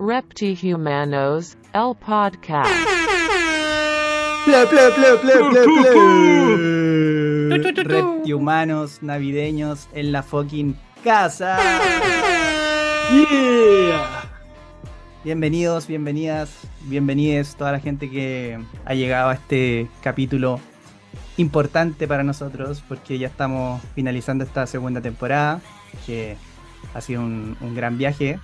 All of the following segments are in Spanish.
Reptihumanos, el podcast. Ple, ple, ple, ple, ple, ple. Reptihumanos navideños en la fucking casa. Yeah. Bienvenidos, bienvenidas, bienvenides toda la gente que ha llegado a este capítulo importante para nosotros porque ya estamos finalizando esta segunda temporada que ha sido un, un gran viaje.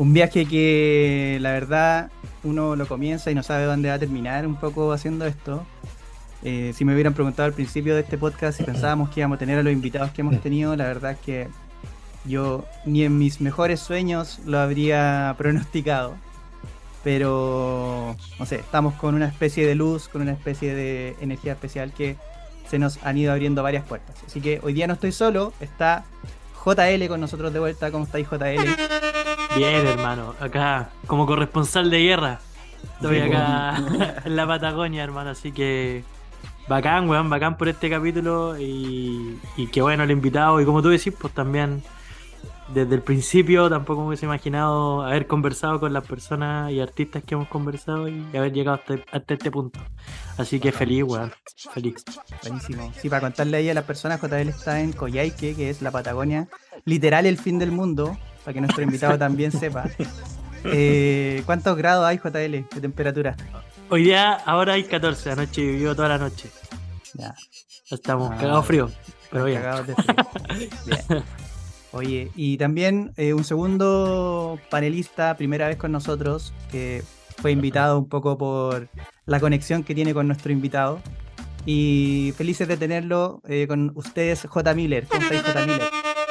Un viaje que la verdad uno lo comienza y no sabe dónde va a terminar un poco haciendo esto. Eh, si me hubieran preguntado al principio de este podcast si pensábamos que íbamos a tener a los invitados que hemos tenido, la verdad es que yo ni en mis mejores sueños lo habría pronosticado. Pero, no sé, estamos con una especie de luz, con una especie de energía especial que se nos han ido abriendo varias puertas. Así que hoy día no estoy solo, está JL con nosotros de vuelta. ¿Cómo estáis, JL? Bien, hermano. Acá, como corresponsal de guerra. Estoy Sí, acá en la Patagonia, hermano. Así que bacán, weón, bacán por este capítulo. Y, y qué bueno el invitado. Y como tú decís, pues también desde el principio tampoco me hubiese imaginado haber conversado con las personas y artistas que hemos conversado y haber llegado hasta, hasta este punto. Así que feliz, weón. Feliz. Buenísimo. Sí, para contarle ahí a las personas, JL está en Coyhaique, que es la Patagonia, literal el fin del mundo, para que nuestro invitado también sepa. Eh, ¿Cuántos grados hay, JL, de temperatura? Hoy día, ahora hay 14, anoche vivió toda la noche. Ya, Estamos Ah, cagados frío, pero bien. cagados de frío. Bien. Oye, y también eh, un segundo panelista, primera vez con nosotros, que fue invitado un poco por la conexión que tiene con nuestro invitado. Y felices de tenerlo eh, con ustedes, J. Miller. ¿Cómo estáis, J. Miller?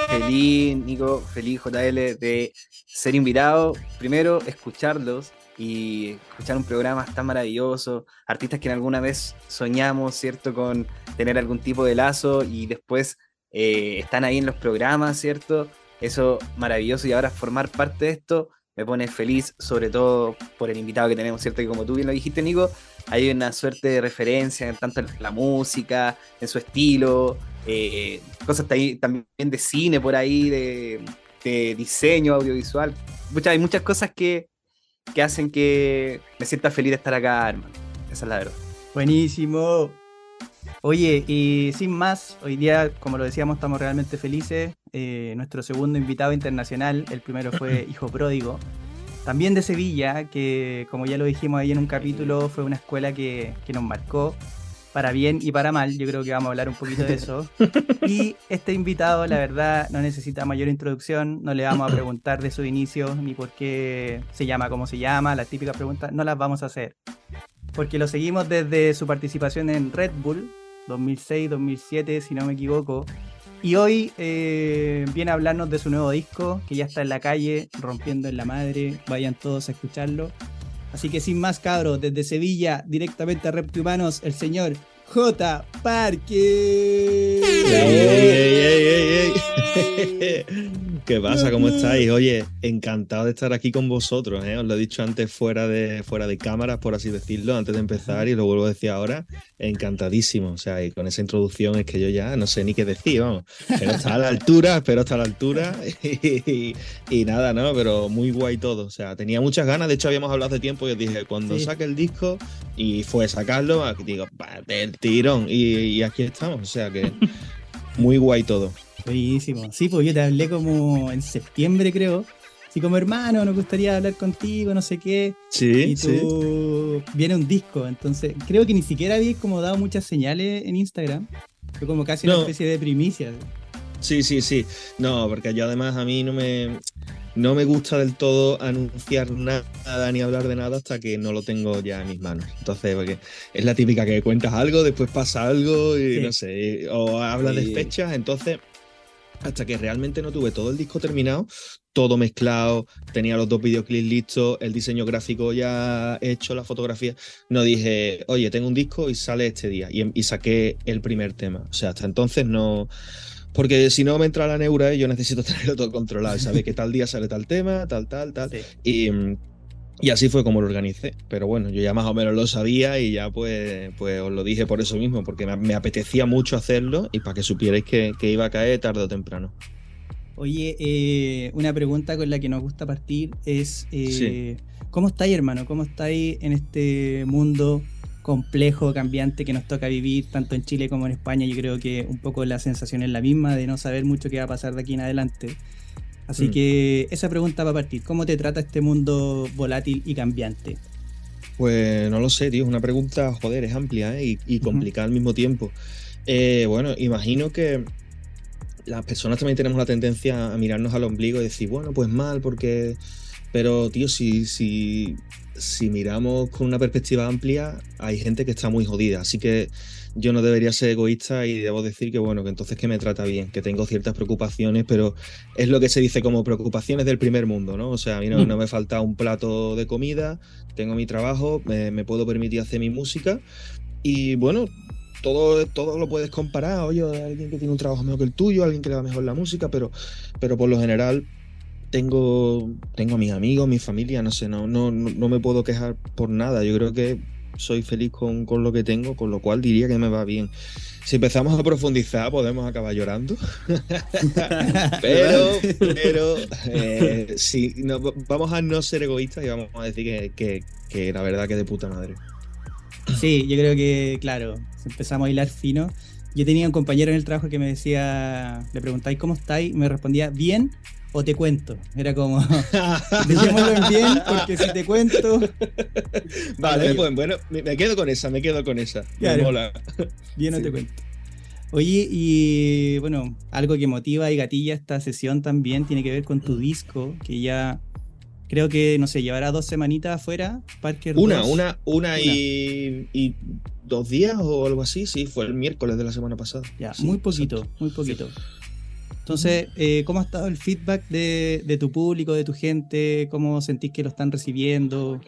Feliz, Nico, feliz JL de ser invitado. Primero, escucharlos y escuchar un programa tan maravilloso. Artistas que en alguna vez soñamos, ¿cierto? Con tener algún tipo de lazo y después eh, están ahí en los programas, ¿cierto? Eso maravilloso y ahora formar parte de esto me pone feliz, sobre todo por el invitado que tenemos, ¿cierto? Que como tú bien lo dijiste, Nico, hay una suerte de referencia en tanto en la música, en su estilo, eh, cosas también de cine por ahí, de, de diseño audiovisual. Muchas, hay muchas cosas que, que hacen que me sienta feliz de estar acá, hermano. Esa es la verdad. Buenísimo. Oye, y sin más, hoy día, como lo decíamos, estamos realmente felices. Eh, nuestro segundo invitado internacional, el primero fue Hijo Pródigo, también de Sevilla, que como ya lo dijimos ahí en un capítulo, fue una escuela que, que nos marcó para bien y para mal. Yo creo que vamos a hablar un poquito de eso. Y este invitado, la verdad, no necesita mayor introducción. No le vamos a preguntar de su inicio ni por qué se llama como se llama. Las típicas preguntas no las vamos a hacer. Porque lo seguimos desde su participación en Red Bull 2006-2007, si no me equivoco. Y hoy eh, viene a hablarnos de su nuevo disco, que ya está en la calle, rompiendo en la madre. Vayan todos a escucharlo. Así que sin más cabros, desde Sevilla, directamente a Reptihumanos, el señor J. Parque. ¿Qué pasa? ¿Cómo estáis? Oye, encantado de estar aquí con vosotros. ¿eh? Os lo he dicho antes fuera de, fuera de cámaras, por así decirlo, antes de empezar y lo vuelvo a decir ahora. Encantadísimo. O sea, y con esa introducción es que yo ya no sé ni qué decir, vamos. Pero está a la altura, espero estar a la altura. Y, y nada, ¿no? Pero muy guay todo. O sea, tenía muchas ganas. De hecho, habíamos hablado hace tiempo y os dije, cuando Sí. saque el disco y fue sacarlo, aquí digo, "Va, del tirón. Y, y aquí estamos. O sea que muy guay todo. Buenísimo. Sí, pues yo te hablé como en septiembre, creo. Así como hermano, nos gustaría hablar contigo, no sé qué. Sí, y sí. tú viene un disco. Entonces, creo que ni siquiera habías como dado muchas señales en Instagram. Fue como casi una especie de primicia. Sí, sí, sí. No, porque yo además a mí no me, no me gusta del todo anunciar nada ni hablar de nada hasta que no lo tengo ya en mis manos. Entonces, porque es la típica que cuentas algo, después pasa algo y Sí. no sé, o hablas Sí. de fechas, entonces hasta que realmente no tuve todo el disco terminado, todo mezclado, tenía los dos videoclips listos, el diseño gráfico ya hecho, la fotografía, no dije, oye, tengo un disco y sale este día, y, y saqué el primer tema. O sea, hasta entonces no... Porque si no me entra la neura, yo necesito tenerlo todo controlado y saber que tal día sale tal tema, tal, tal, tal. Sí. Y, mm, y así fue como lo organicé. Pero bueno, yo ya más o menos lo sabía y ya pues, pues os lo dije por eso mismo, porque me, apetecía mucho hacerlo y para que supierais que, que iba a caer tarde o temprano. Oye, eh, una pregunta con la que nos gusta partir es, eh, ¿cómo estáis hermano? ¿Cómo estáis en este mundo complejo, cambiante que nos toca vivir tanto en Chile como en España? Yo creo que un poco la sensación es la misma de no saber mucho qué va a pasar de aquí en adelante. Así Mm. que esa pregunta va a partir. ¿Cómo te trata este mundo volátil y cambiante? Pues no lo sé, tío, es una pregunta, joder, es amplia ¿eh? y, complicada al mismo tiempo. Eh, bueno, imagino que las personas también tenemos la tendencia a mirarnos al ombligo y decir, bueno, pues mal, porque... Pero, tío, si, si, si miramos con una perspectiva amplia, hay gente que está muy jodida, así que yo no debería ser egoísta y debo decir que, bueno, que entonces que me trata bien, que tengo ciertas preocupaciones, pero es lo que se dice como preocupaciones del primer mundo, ¿no? O sea, a mí no, Mm. no me falta un plato de comida, tengo mi trabajo, me, me puedo permitir hacer mi música y bueno, todo, todo lo puedes comparar, oye, alguien que tiene un trabajo mejor que el tuyo, alguien que le va mejor la música, pero, pero por lo general tengo, tengo a mis amigos, mi familia, no sé, no, no no me puedo quejar por nada, yo creo que soy feliz con, con lo que tengo, con lo cual diría que me va bien. Si empezamos a profundizar podemos acabar llorando, pero, pero eh, sí, no, vamos a no ser egoístas y vamos a decir que, que, la verdad que de puta madre. Sí, yo creo que, claro, empezamos a hilar fino. Yo tenía un compañero en el trabajo que me decía, le preguntáis cómo estáis, y me respondía, bien o te cuento. Era como, dejémoslo en bien, porque si te cuento, Vale, pues bueno, me quedo con esa, me quedo con esa. Claro. Me mola. bien te cuento. Oye, y bueno, algo que motiva y gatilla esta sesión también tiene que ver con tu disco, que ya creo que, no sé, llevará dos semanitas afuera, Parker Una, 2. una, una y, y dos días o algo así, sí, fue el miércoles de la semana pasada. Ya, Sí, muy poquito, exacto. muy poquito. Entonces, eh, ¿cómo ha estado el feedback de, tu público, de tu gente? ¿Cómo sentís que lo están recibiendo?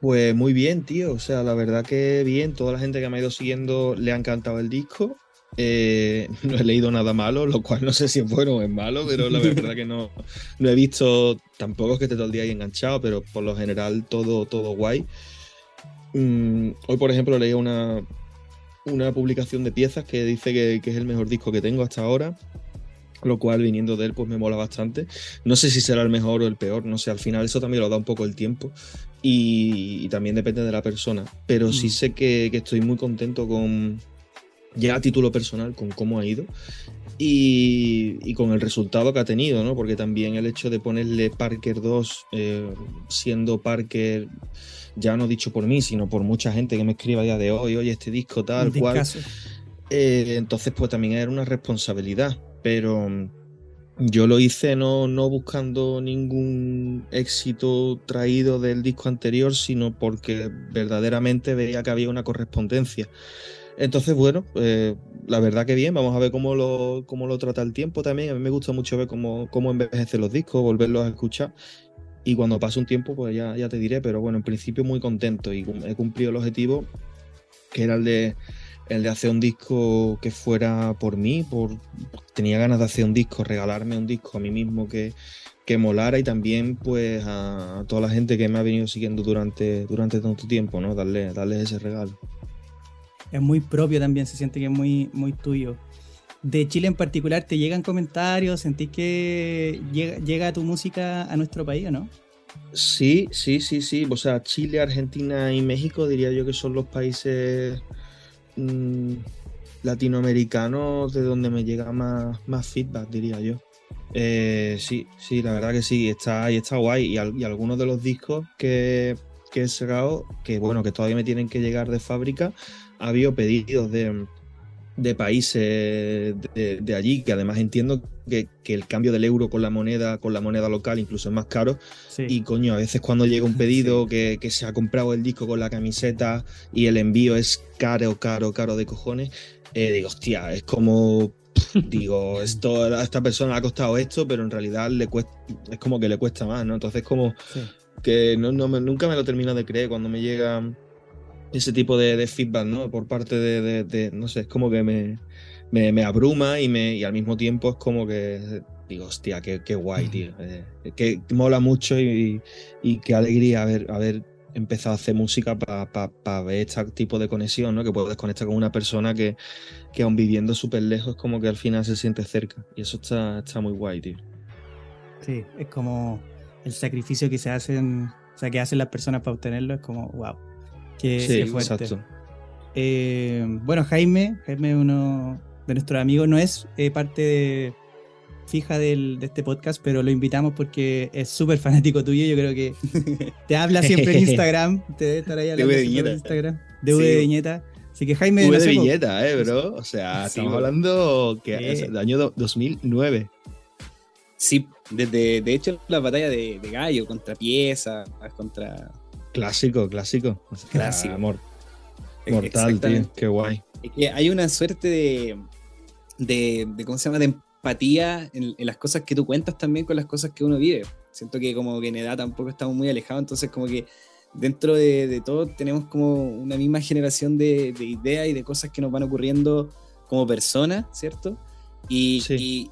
Pues muy bien, tío. O sea, la verdad que bien. Toda la gente que me ha ido siguiendo le ha encantado el disco. Eh, no he leído nada malo, lo cual no sé si es bueno o es malo, pero la verdad que no, no he visto, tampoco es que esté todo el día ahí enganchado, pero por lo general todo, todo guay. Mm, hoy, por ejemplo, leí una, una publicación de piezas que dice que es el mejor disco que tengo hasta ahora, lo cual viniendo de él pues me mola bastante. No sé si será el mejor o el peor, no sé, al final eso también lo da un poco el tiempo y, y también depende de la persona, pero sí Mm. sé que, que estoy muy contento con, ya a título personal, con cómo ha ido. Y, y con el resultado que ha tenido, ¿no? Porque también el hecho de ponerle Parker 2, eh, siendo Parker, ya no dicho por mí, sino por mucha gente que me escribe a día de hoy, oye, este disco tal cual, eh, entonces, pues también era una responsabilidad. Pero yo lo hice no, no buscando ningún éxito traído del disco anterior, sino porque verdaderamente veía que había una correspondencia. Entonces, bueno, eh, la verdad que bien, vamos a ver cómo lo, cómo lo trata el tiempo también. A mí me gusta mucho ver cómo, cómo envejecen los discos, volverlos a escuchar. Y cuando pase un tiempo, pues ya, ya te diré, pero bueno, en principio muy contento y he cumplido el objetivo, que era el de, el de hacer un disco que fuera por mí, por, tenía ganas de hacer un disco, regalarme un disco a mí mismo que, que molara y también pues a, toda la gente que me ha venido siguiendo durante, durante tanto tiempo, ¿no? Darle, darles ese regalo. Es muy propio también, se siente que es muy, muy tuyo. De Chile en particular, ¿te llegan comentarios? ¿Sentís que llega, llega tu música a nuestro país o no? Sí, sí, sí, sí. O sea, Chile, Argentina y México diría yo que son los países mm, latinoamericanos de donde me llega más, más feedback, diría yo. Eh, sí, sí, la verdad que sí, está, y está guay. Y, y algunos de los discos que, que he sacado, que bueno, que todavía me tienen que llegar de fábrica, ha habido pedidos de, de países de, de allí, que además entiendo que, que el cambio del euro con la moneda, con la moneda local incluso es más caro. Sí. Y coño, a veces cuando llega un pedido que, que se ha comprado el disco con la camiseta y el envío es caro, caro, caro de cojones, eh, digo, hostia, es como. Digo, esto a esta persona le ha costado esto, pero en realidad le cuesta, es como que le cuesta más, ¿no? Entonces, como sí. que no, nunca me lo termino de creer cuando me llega ese tipo de, de feedback, ¿no? Por parte de, de- de- no sé, es como que me, me, me abruma y, me, y al mismo tiempo es como que digo, hostia, qué, qué guay, tío. Eh, que mola mucho y, y qué alegría haber, haber empezado a hacer música para ver este tipo de conexión, ¿no? Que puedes conectar con una persona que, que aun viviendo súper lejos, como que al final se siente cerca. Y eso está, está muy guay, tío. Sí, es como el sacrificio que se hacen, o sea, que hacen las personas para obtenerlo, es como, wow. Qué, Sí, qué fuerte. exacto. Eh, bueno, Jaime, Jaime es uno de nuestros amigos, no es eh, parte de- fija del- de este podcast, pero lo invitamos porque es súper fanático tuyo. Yo creo que te habla siempre en Instagram, te debe estar ahí De hablando en viñeta. Instagram, de V de Sí. viñeta. Así que Jaime, V no de viñeta, ¿eh, bro? O sea, Sí, estamos bro. hablando que es del año do- 2009. Sí, desde, de hecho, la batalla de, de Gallo contra Pieza, contra. Clásico, clásico. O sea, Clásico. Amor. Mortal, Exactamente. tío. Qué guay. Es que hay una suerte de, de, de, ¿cómo se llama? De empatía en, en las cosas que tú cuentas también con las cosas que uno vive. Siento que como que en edad tampoco estamos muy alejados, entonces como que dentro de, de todo tenemos como una misma generación de, de ideas y de cosas que nos van ocurriendo como personas, ¿cierto? Y, Sí. y,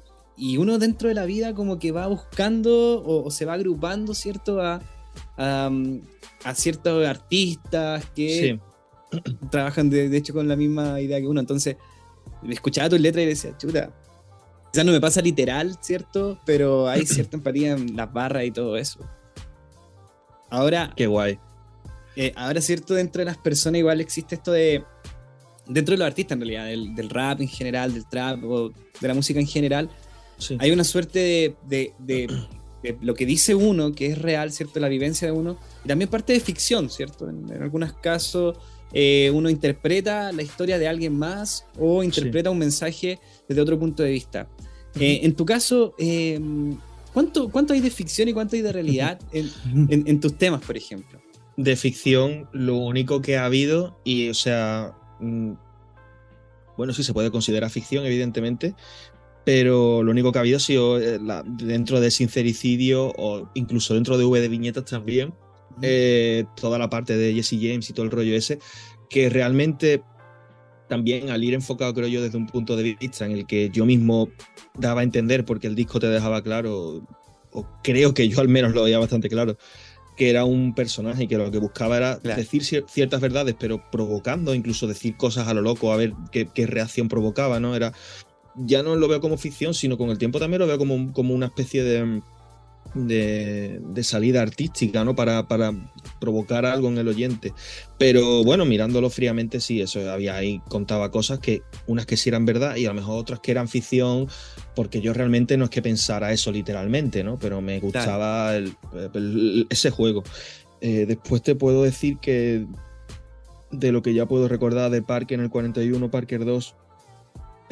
y uno dentro de la vida como que va buscando o, o se va agrupando, ¿cierto? A, a, a ciertos artistas que Sí. trabajan de, de hecho con la misma idea que uno. Entonces, escuchaba tus letras y decía, chuta. Quizás no me pasa literal, ¿cierto? Pero hay cierta empatía en las barras y todo eso. Ahora, Qué guay. eh, ahora, ¿cierto? Dentro de las personas igual existe esto de... Dentro de los artistas, en realidad, del, del rap en general, del trap o de la música en general, Sí. hay una suerte de, de- de- de lo que dice uno, que es real, ¿cierto? La vivencia de uno, y también parte de ficción, ¿cierto? En, en algunos casos eh, uno interpreta la historia de alguien más o interpreta un mensaje desde otro punto de vista. Eh, en tu caso, eh, ¿cuánto, ¿cuánto hay de ficción y cuánto hay de realidad en, en- en tus temas, por ejemplo? de ficción lo único que ha habido y o sea mm, bueno sí se puede considerar ficción evidentemente pero lo único que ha habido ha sido eh, la- dentro de sincericidio o incluso dentro de V de viñetas también eh, toda la parte de Jesse James y todo el rollo ese que realmente también al ir enfocado creo yo desde un punto de vista en el que yo mismo daba a entender porque el disco te dejaba claro o creo que yo al menos lo veía bastante claro que era un personaje que lo que buscaba era Claro. decir cier- ciertas verdades, pero provocando, incluso decir cosas a lo loco, a ver qué, qué reacción provocaba, ¿no? Era. Ya no lo veo como ficción, sino con el tiempo también lo veo como, como una especie de, de, de salida artística, ¿no? Para, para provocar algo en el oyente. Pero bueno, mirándolo fríamente, sí, eso había ahí, contaba cosas que, unas que sí eran verdad y a lo mejor otras que eran ficción, porque yo realmente no es que pensara eso literalmente, ¿no? Pero me gustaba el- el- ese juego. Eh, después te puedo decir que de lo que ya puedo recordar de Parker en el 41, Parker 2,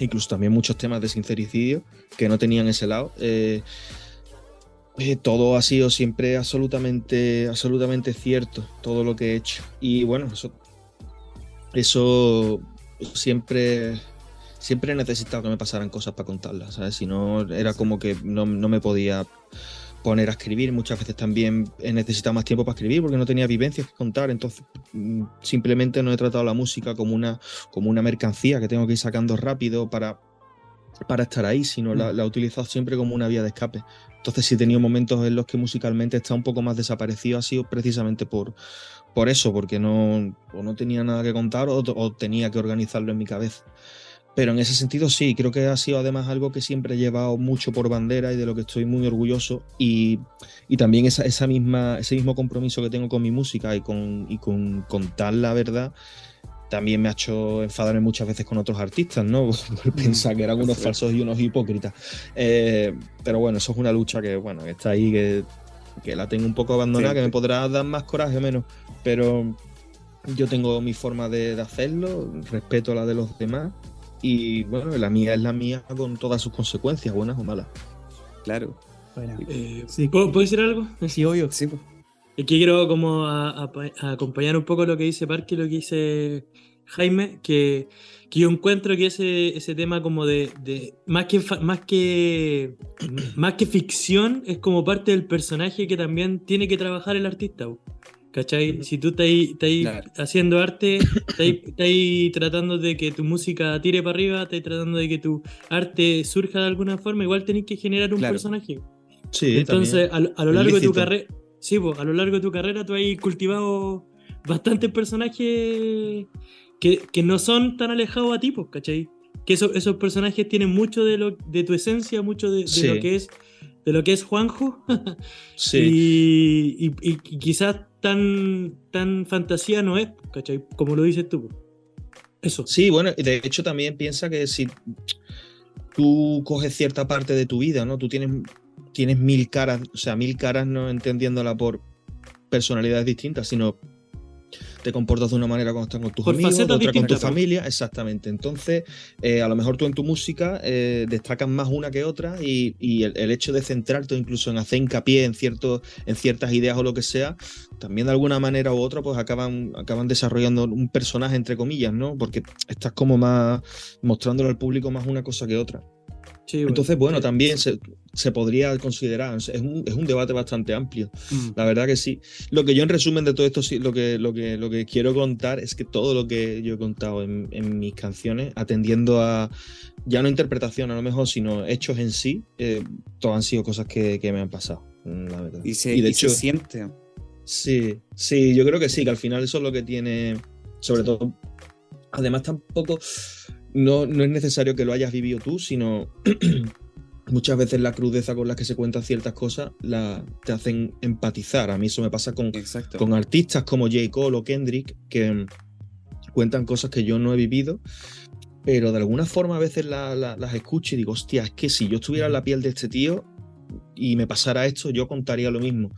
incluso también muchos temas de sincericidio que no tenían ese lado. eh, eh, todo ha sido siempre absolutamente, absolutamente cierto, todo lo que he hecho. Y bueno, eso, eso siempre, siempre he necesitado que me pasaran cosas para contarlas. Si no, era como que no, no me podía poner a escribir. Muchas veces también he necesitado más tiempo para escribir porque no tenía vivencias que contar. Entonces, mm, simplemente no he tratado la música como una, como una mercancía que tengo que ir sacando rápido para, para estar ahí, sino la, la he utilizado siempre como una vía de escape. Entonces, si he tenido momentos en los que musicalmente está un poco más desaparecido, ha sido precisamente por, por eso, porque no, o no tenía nada que contar o, o tenía que organizarlo en mi cabeza. Pero en ese sentido sí, creo que ha sido además algo que siempre he llevado mucho por bandera y de lo que estoy muy orgulloso. Y, y también esa, esa misma, ese mismo compromiso que tengo con mi música y con, y con contar la verdad, también me ha hecho enfadarme muchas veces con otros artistas, ¿no? Por pensar que eran unos falsos y unos hipócritas. Eh, pero bueno, eso es una lucha que, bueno, está ahí, que, que la tengo un poco abandonada, Sí, que me podrá dar más coraje o menos. Pero yo tengo mi forma de, de hacerlo, respeto la de los demás. Y bueno, la mía es la mía con todas sus consecuencias, buenas o malas. Claro. Bueno, Eh, Sí. ¿puedo, puedo decir algo? sí, obvio. Sí, pues. Es que quiero como a- a- a acompañar un poco lo que dice Parque y lo que dice Jaime, que, que yo encuentro que ese, ese tema como de, de- más que más que más que ficción es como parte del personaje que también tiene que trabajar el artista. ¿Cachai? Si tú estás haciendo arte, estás tratando de que tu música tire para arriba, estás tratando de que tu arte surja de alguna forma, igual tenés que generar un Claro. personaje. Sí, Entonces, a, lo- a lo Es largo de tu carrera, Sí, pues, a lo largo de tu carrera tú has cultivado bastantes personajes que, que no son tan alejados a ti, pues, ¿cachai? Que esos, esos personajes tienen mucho de, lo, de tu esencia, mucho de, de Sí. lo que es de lo que es Juanjo Sí. y, y- y quizás tan, tan fantasía no es, ¿cachai? Como lo dices tú. Eso. Sí, bueno, de hecho también piensa que si tú coges cierta parte de tu vida, ¿no? Tú tienes, tienes mil caras, o sea, mil caras no entendiéndola por personalidades distintas, sino te comportas de una manera cuando estás con tus Por amigos, de otra con tu familia, exactamente. Entonces, eh, a lo mejor tú en tu música eh, destacas más una que otra y, y el, el hecho de centrarte incluso en hacer hincapié en, ciertos en ciertas ideas o lo que sea, también de alguna manera u otra pues acaban, acaban desarrollando un personaje entre comillas, ¿no? Porque estás como más mostrándole al público más una cosa que otra. Sí, bueno. Entonces, bueno, Sí. también se, se podría considerar, es un, es un debate bastante amplio. Mm. La verdad que sí. Lo que yo en resumen de todo esto, sí, lo que, lo que, lo que quiero contar es que todo lo que yo he contado en, en mis canciones, atendiendo a ya no interpretación a lo mejor, sino hechos en sí, eh, todas han sido cosas que, que me han pasado, la verdad. Y se, Y de y se hecho- siente. Sí, sí, yo creo que sí, que al final eso es lo que tiene, sobre todo, además tampoco, no, no es necesario que lo hayas vivido tú, sino muchas veces la crudeza con la que se cuentan ciertas cosas la, te hacen empatizar. A mí eso me pasa con, Exacto. con artistas como J. Cole o Kendrick que cuentan cosas que yo no he vivido, pero de alguna forma a veces la- la- las escucho y digo, hostia, es que si yo estuviera en la piel de este tío y me pasara esto, yo contaría lo mismo.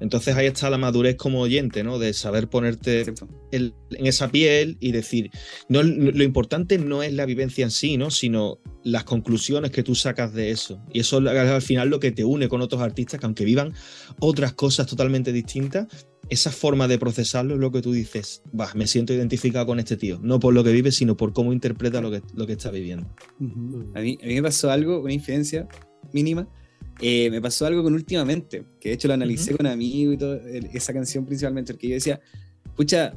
Entonces ahí está la madurez como oyente, ¿no? De saber ponerte el- en esa piel y decir, no, lo importante no es la vivencia en sí, ¿no? Sino las conclusiones que tú sacas de eso. Y eso es al final lo que te une con otros artistas que aunque vivan otras cosas totalmente distintas, esa forma de procesarlo es lo que tú dices, va, me siento identificado con este tío, no por lo que vive, sino por cómo interpreta lo que, lo que está viviendo. A mí, a mí me pasó algo, una infidencia mínima. Eh, me pasó algo con últimamente, que de hecho lo analicé con amigos y todo, el- esa canción principalmente, porque yo decía, pucha,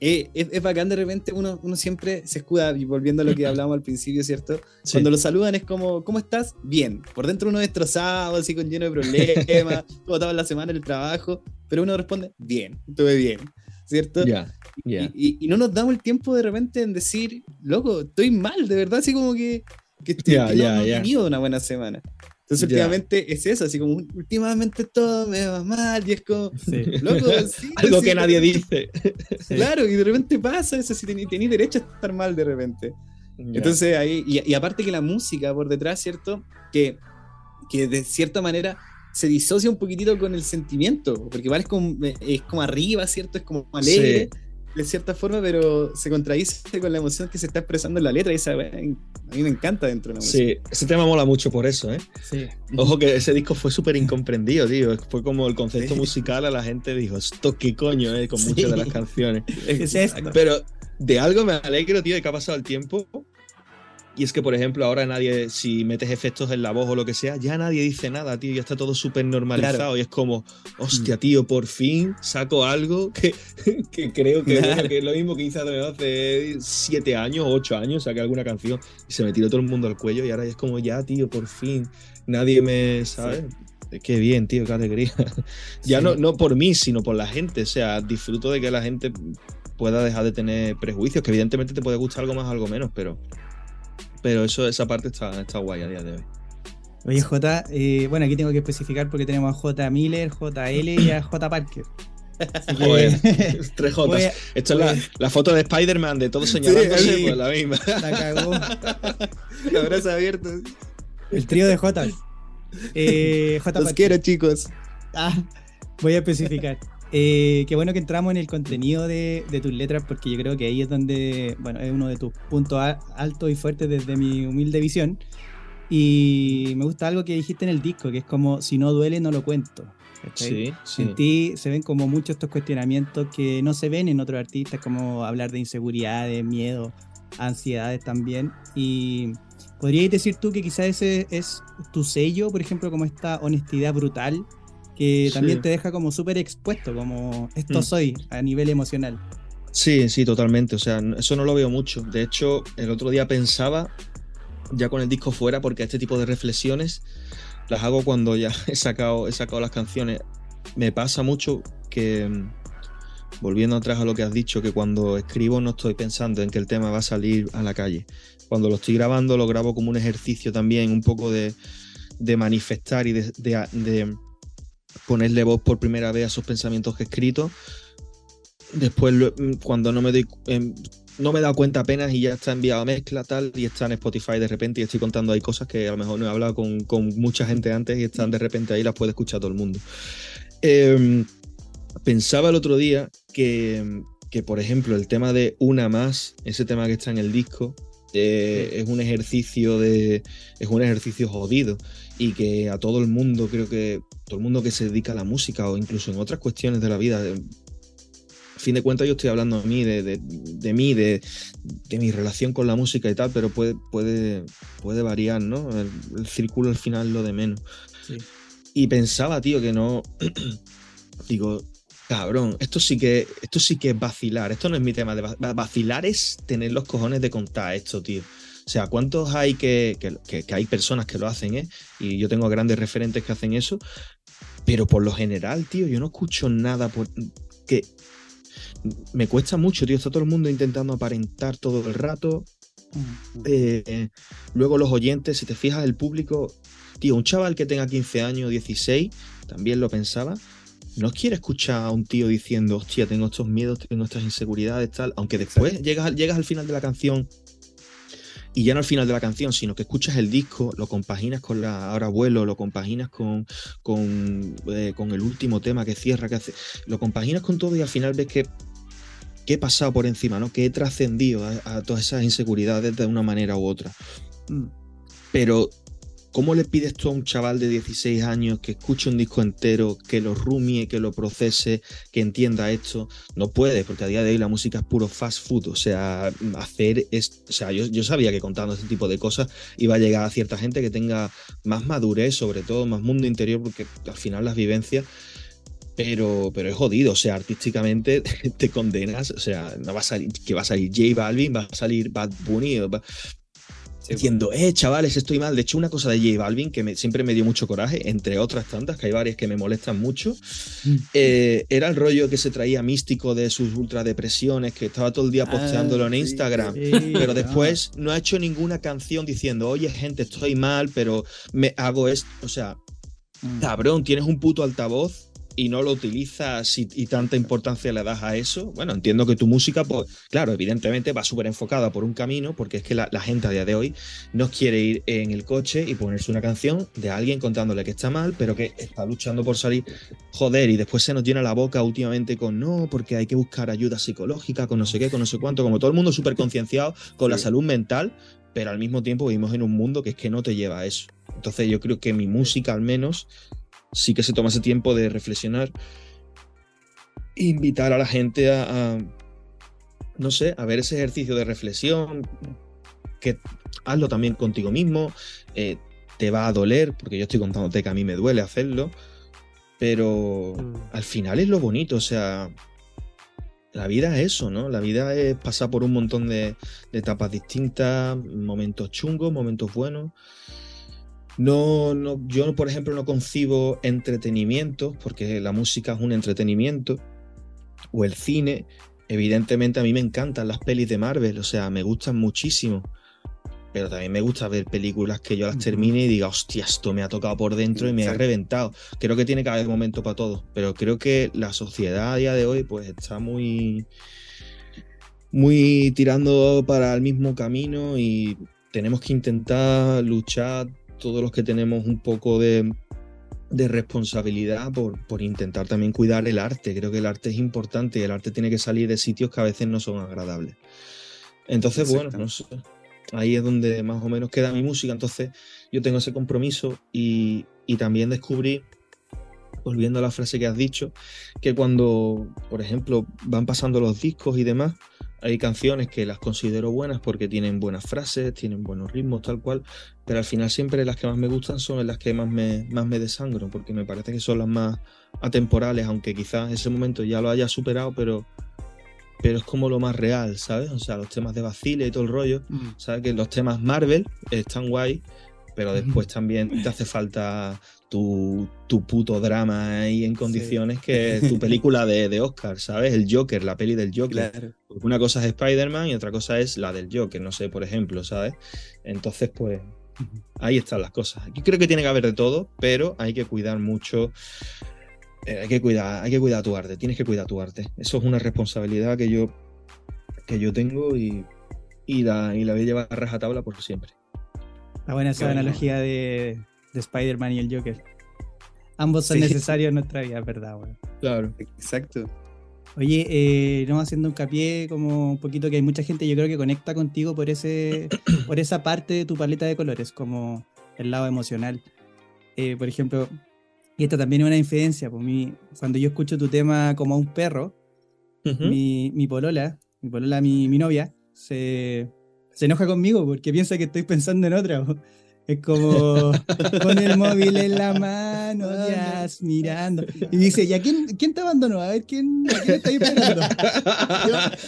eh, es, es bacán de repente, uno, uno siempre se escuda, y volviendo a lo que hablábamos al principio, ¿cierto? Cuando lo saludan es como, ¿cómo estás? Bien. Por dentro uno destrozado, así con lleno de problemas, todo la semana en el trabajo, pero uno responde, bien, estuve bien, ¿cierto? Ya, ya. Y, y- y no nos damos el tiempo de repente en decir, loco, estoy mal, de verdad, así como que, que, estoy- Ya, que no- no he tenido una buena semana. Entonces, Ya. últimamente es eso, así como, últimamente todo me va mal, y es como, Sí. loco, sí, Algo sí, que nadie dice. Claro, y de repente pasa eso, si tenéis derecho a estar mal de repente. Ya. Entonces ahí, y, y aparte que la música por detrás, ¿cierto? Que, que de cierta manera se disocia un poquitito con el sentimiento, porque igual es como, es como arriba, ¿cierto? Es como alegre, de cierta forma, pero se contradice con la emoción que se está expresando en la letra y esa a mí me encanta dentro de la música. Sí, ese tema mola mucho por eso, ¿eh? Sí. Ojo que ese disco fue súper incomprendido, tío. Fue como el concepto Sí. musical a la gente dijo, esto qué coño, ¿eh? Con Sí. muchas de las canciones. Pero de algo me alegro, tío, de que ha pasado el tiempo. Y es que, por ejemplo, ahora nadie, si metes efectos en la voz o lo que sea, ya nadie dice nada, tío. Ya está todo súper normalizado. Claro. Y es como, hostia, tío, por fin saco algo que, que creo que, Claro. bueno, que es lo mismo que hice hace siete años, ocho años, saqué alguna canción y se me tiró todo el mundo al cuello. Y ahora es como, ya, tío, por fin. Nadie me, ¿sabes? Qué bien, tío, qué alegría. ya Sí. no, no por mí, sino por la gente. O sea, disfruto de que la gente pueda dejar de tener prejuicios, que evidentemente te puede gustar algo más, algo menos, pero, pero eso, esa parte está, está guay a día de hoy. Oye, J, eh, bueno, aquí tengo que especificar porque tenemos a J. Miller, JL y a J. Parker. Así que- Joder, tres a- Esto es la, la foto de Spider-Man de todos señalándose, sí. pues la misma. La cagó. Abrazo abierto. El trío de J. Eh, J. Los Parker. quiero, chicos. Ah, voy a especificar. Eh, qué bueno que entramos en el contenido de, de tus letras, porque yo creo que ahí es donde, bueno, es uno de tus puntos altos y fuertes desde mi humilde visión. Y me gusta algo que dijiste en el disco, que es como, si no duele, no lo cuento. Sí, sí. En ti se ven como muchos estos cuestionamientos que no se ven en otros artistas, como hablar de inseguridades, miedo, ansiedades también. Y podríais decir tú que quizás ese es tu sello, por ejemplo, como esta honestidad brutal, que Sí. también te deja como súper expuesto, como esto Mm. soy a nivel emocional. Sí, sí, totalmente. O sea, eso no lo veo mucho. De hecho, el otro día pensaba, ya con el disco fuera, porque este tipo de reflexiones las hago cuando ya he sacado, he sacado las canciones. me pasa mucho que, mm, volviendo atrás a lo que has dicho, que cuando escribo no estoy pensando en que el tema va a salir a la calle. Cuando lo estoy grabando, lo grabo como un ejercicio también, un poco de, de manifestar y de, de- de ponerle voz por primera vez a esos pensamientos que he escrito. Después, mm, cuando no me doy, em, no me he dado cuenta apenas y ya está enviado a mezcla tal y está en Spotify de repente y estoy contando ahí cosas que a lo mejor no he hablado con, con mucha gente antes y están de repente ahí las puede escuchar todo el mundo. Em, pensaba el otro día que, que, por ejemplo, el tema de una más, ese tema que está en el disco, eh, es un ejercicio de. es un ejercicio jodido. Y que a todo el mundo, creo que todo el mundo que se dedica a la música o incluso en otras cuestiones de la vida. a fin de cuentas, yo estoy hablando de mí, de, de- de mí, de, de mi relación con la música y tal, pero puede, puede, puede variar, ¿no? El, el círculo al final lo de menos. Sí. Y pensaba, tío, que no. Digo, cabrón, esto sí que, esto sí que es vacilar. Esto no es mi tema de va- vacilar, es tener los cojones de contar esto, tío. O sea, ¿cuántos hay que, que, que- que hay personas que lo hacen, eh? Y yo tengo grandes referentes que hacen eso. Pero por lo general, tío, yo no escucho nada por, que me cuesta mucho, tío. Está todo el mundo intentando aparentar todo el rato. Mm. Eh, eh, luego los oyentes, si te fijas, el público, tío, un chaval que tenga 15 años, 16, también lo pensaba, no quiere escuchar a un tío diciendo, hostia, tengo estos miedos, tengo estas inseguridades, tal, aunque después llegas, llegas al final de la canción y ya no al final de la canción, sino que escuchas el disco, lo compaginas con la Ahora Vuelo, lo compaginas con, con, eh, con el último tema que cierra, que hace, lo compaginas con todo y al final ves que, que he pasado por encima, ¿no? que he trascendido a, a todas esas inseguridades de una manera u otra. Mm. Pero, ¿cómo le pides tú a un chaval de 16 años que escuche un disco entero, que lo rumie, que lo procese, que entienda esto? No puede, porque a día de hoy la música es puro fast food. O sea, hacer es. O sea, yo, yo sabía que contando este tipo de cosas iba a llegar a cierta gente que tenga más madurez, sobre todo, más mundo interior, porque al final las vivencias. Pero, pero es jodido, o sea, artísticamente te condenas, o sea, no va a salir, que va a salir J Balvin, va a salir Bad Bunny, diciendo, eh, chavales, estoy mal. De hecho, una cosa de J Balvin que me- siempre me dio mucho coraje, entre otras tantas, que hay varias que me molestan mucho, Mm. eh, era el rollo que se traía místico de sus ultradepresiones, que estaba todo el día posteándolo Ah, en sí, Instagram. sí, Pero después no ha hecho ninguna canción diciendo, oye, gente, estoy mal, pero me hago esto. O sea, Mm. cabrón, tienes un puto altavoz y no lo utilizas y, y tanta importancia le das a eso. Bueno, entiendo que tu música, pues, claro, evidentemente va súper enfocada por un camino, porque es que la, la gente a día de hoy no quiere ir en el coche y ponerse una canción de alguien contándole que está mal, pero que está luchando por salir. Joder, y después se nos llena la boca últimamente con no, porque hay que buscar ayuda psicológica, con no sé qué, con no sé cuánto, como todo el mundo súper concienciado con la salud mental, pero al mismo tiempo vivimos en un mundo que es que no te lleva a eso. Entonces yo creo que mi música al menos sí que se toma ese tiempo de reflexionar, invitar a la gente a, a, no sé, a ver ese ejercicio de reflexión, que hazlo también contigo mismo, eh, te va a doler, porque yo estoy contándote que a mí me duele hacerlo, pero Mm. al final es lo bonito, o sea, la vida es eso, ¿no? La vida es pasar por un montón de, de etapas distintas, momentos chungos, momentos buenos. No, no, yo, por ejemplo, no concibo entretenimiento, porque la música es un entretenimiento, o el cine. Evidentemente, a mí me encantan las pelis de Marvel, o sea, me gustan muchísimo. Pero también me gusta ver películas que yo las termine y diga, hostia, esto me ha tocado por dentro y me ha reventado. Creo que tiene que haber momento para todo, pero creo que la sociedad a día de hoy, pues está muy, muy tirando para el mismo camino y tenemos que intentar luchar todos los que tenemos un poco de, de responsabilidad por, por intentar también cuidar el arte. Creo que el arte es importante y el arte tiene que salir de sitios que a veces no son agradables. Entonces, bueno, no sé. Ahí es donde más o menos queda mi música. Entonces, yo tengo ese compromiso y, y también descubrí, volviendo a la frase que has dicho, que cuando, por ejemplo, van pasando los discos y demás, hay canciones que las considero buenas porque tienen buenas frases, tienen buenos ritmos, tal cual, pero al final siempre las que más me gustan son las que más me, más me desangro, porque me parece que son las más atemporales, aunque quizás ese momento ya lo haya superado, pero, pero es como lo más real, ¿sabes? O sea, los temas de Basile y todo el rollo, Mm. ¿sabes? Que los temas Marvel están guay, pero después también te hace falta tu, tu puto drama ahí en condiciones que es tu película de, de Oscar, ¿sabes? El Joker, la peli del Joker. Claro. Porque Una cosa es Spider-Man y otra cosa es la del Joker, no sé, por ejemplo, ¿sabes? Entonces, pues, ahí están las cosas. Yo creo que tiene que haber de todo, pero hay que cuidar mucho. eh, hay que cuidar, hay que cuidar tu arte, tienes que cuidar tu arte. Eso es una responsabilidad que yo, que yo tengo y, y, la, y la voy a llevar a rajatabla por siempre. Está buena esa bueno. analogía de, de Spider-Man y el Joker. Ambos son Sí. necesarios en nuestra vida, es verdad. Claro. Exacto. Oye, eh, no haciendo hincapié como un poquito que hay mucha gente, yo creo que conecta contigo por ese, por esa parte de tu paleta de colores, como el lado emocional. Eh, por ejemplo, y esta también es una infidencia, pues mi, cuando yo escucho tu tema como a un perro, mi, mi polola, mi polola, mi, mi novia, se, se enoja conmigo porque piensa que estoy pensando en otra. Es como con el móvil en la mano, ya mirando. Y dice, ¿y a quién, quién te abandonó? A ver, ¿quién, a quién estás esperando?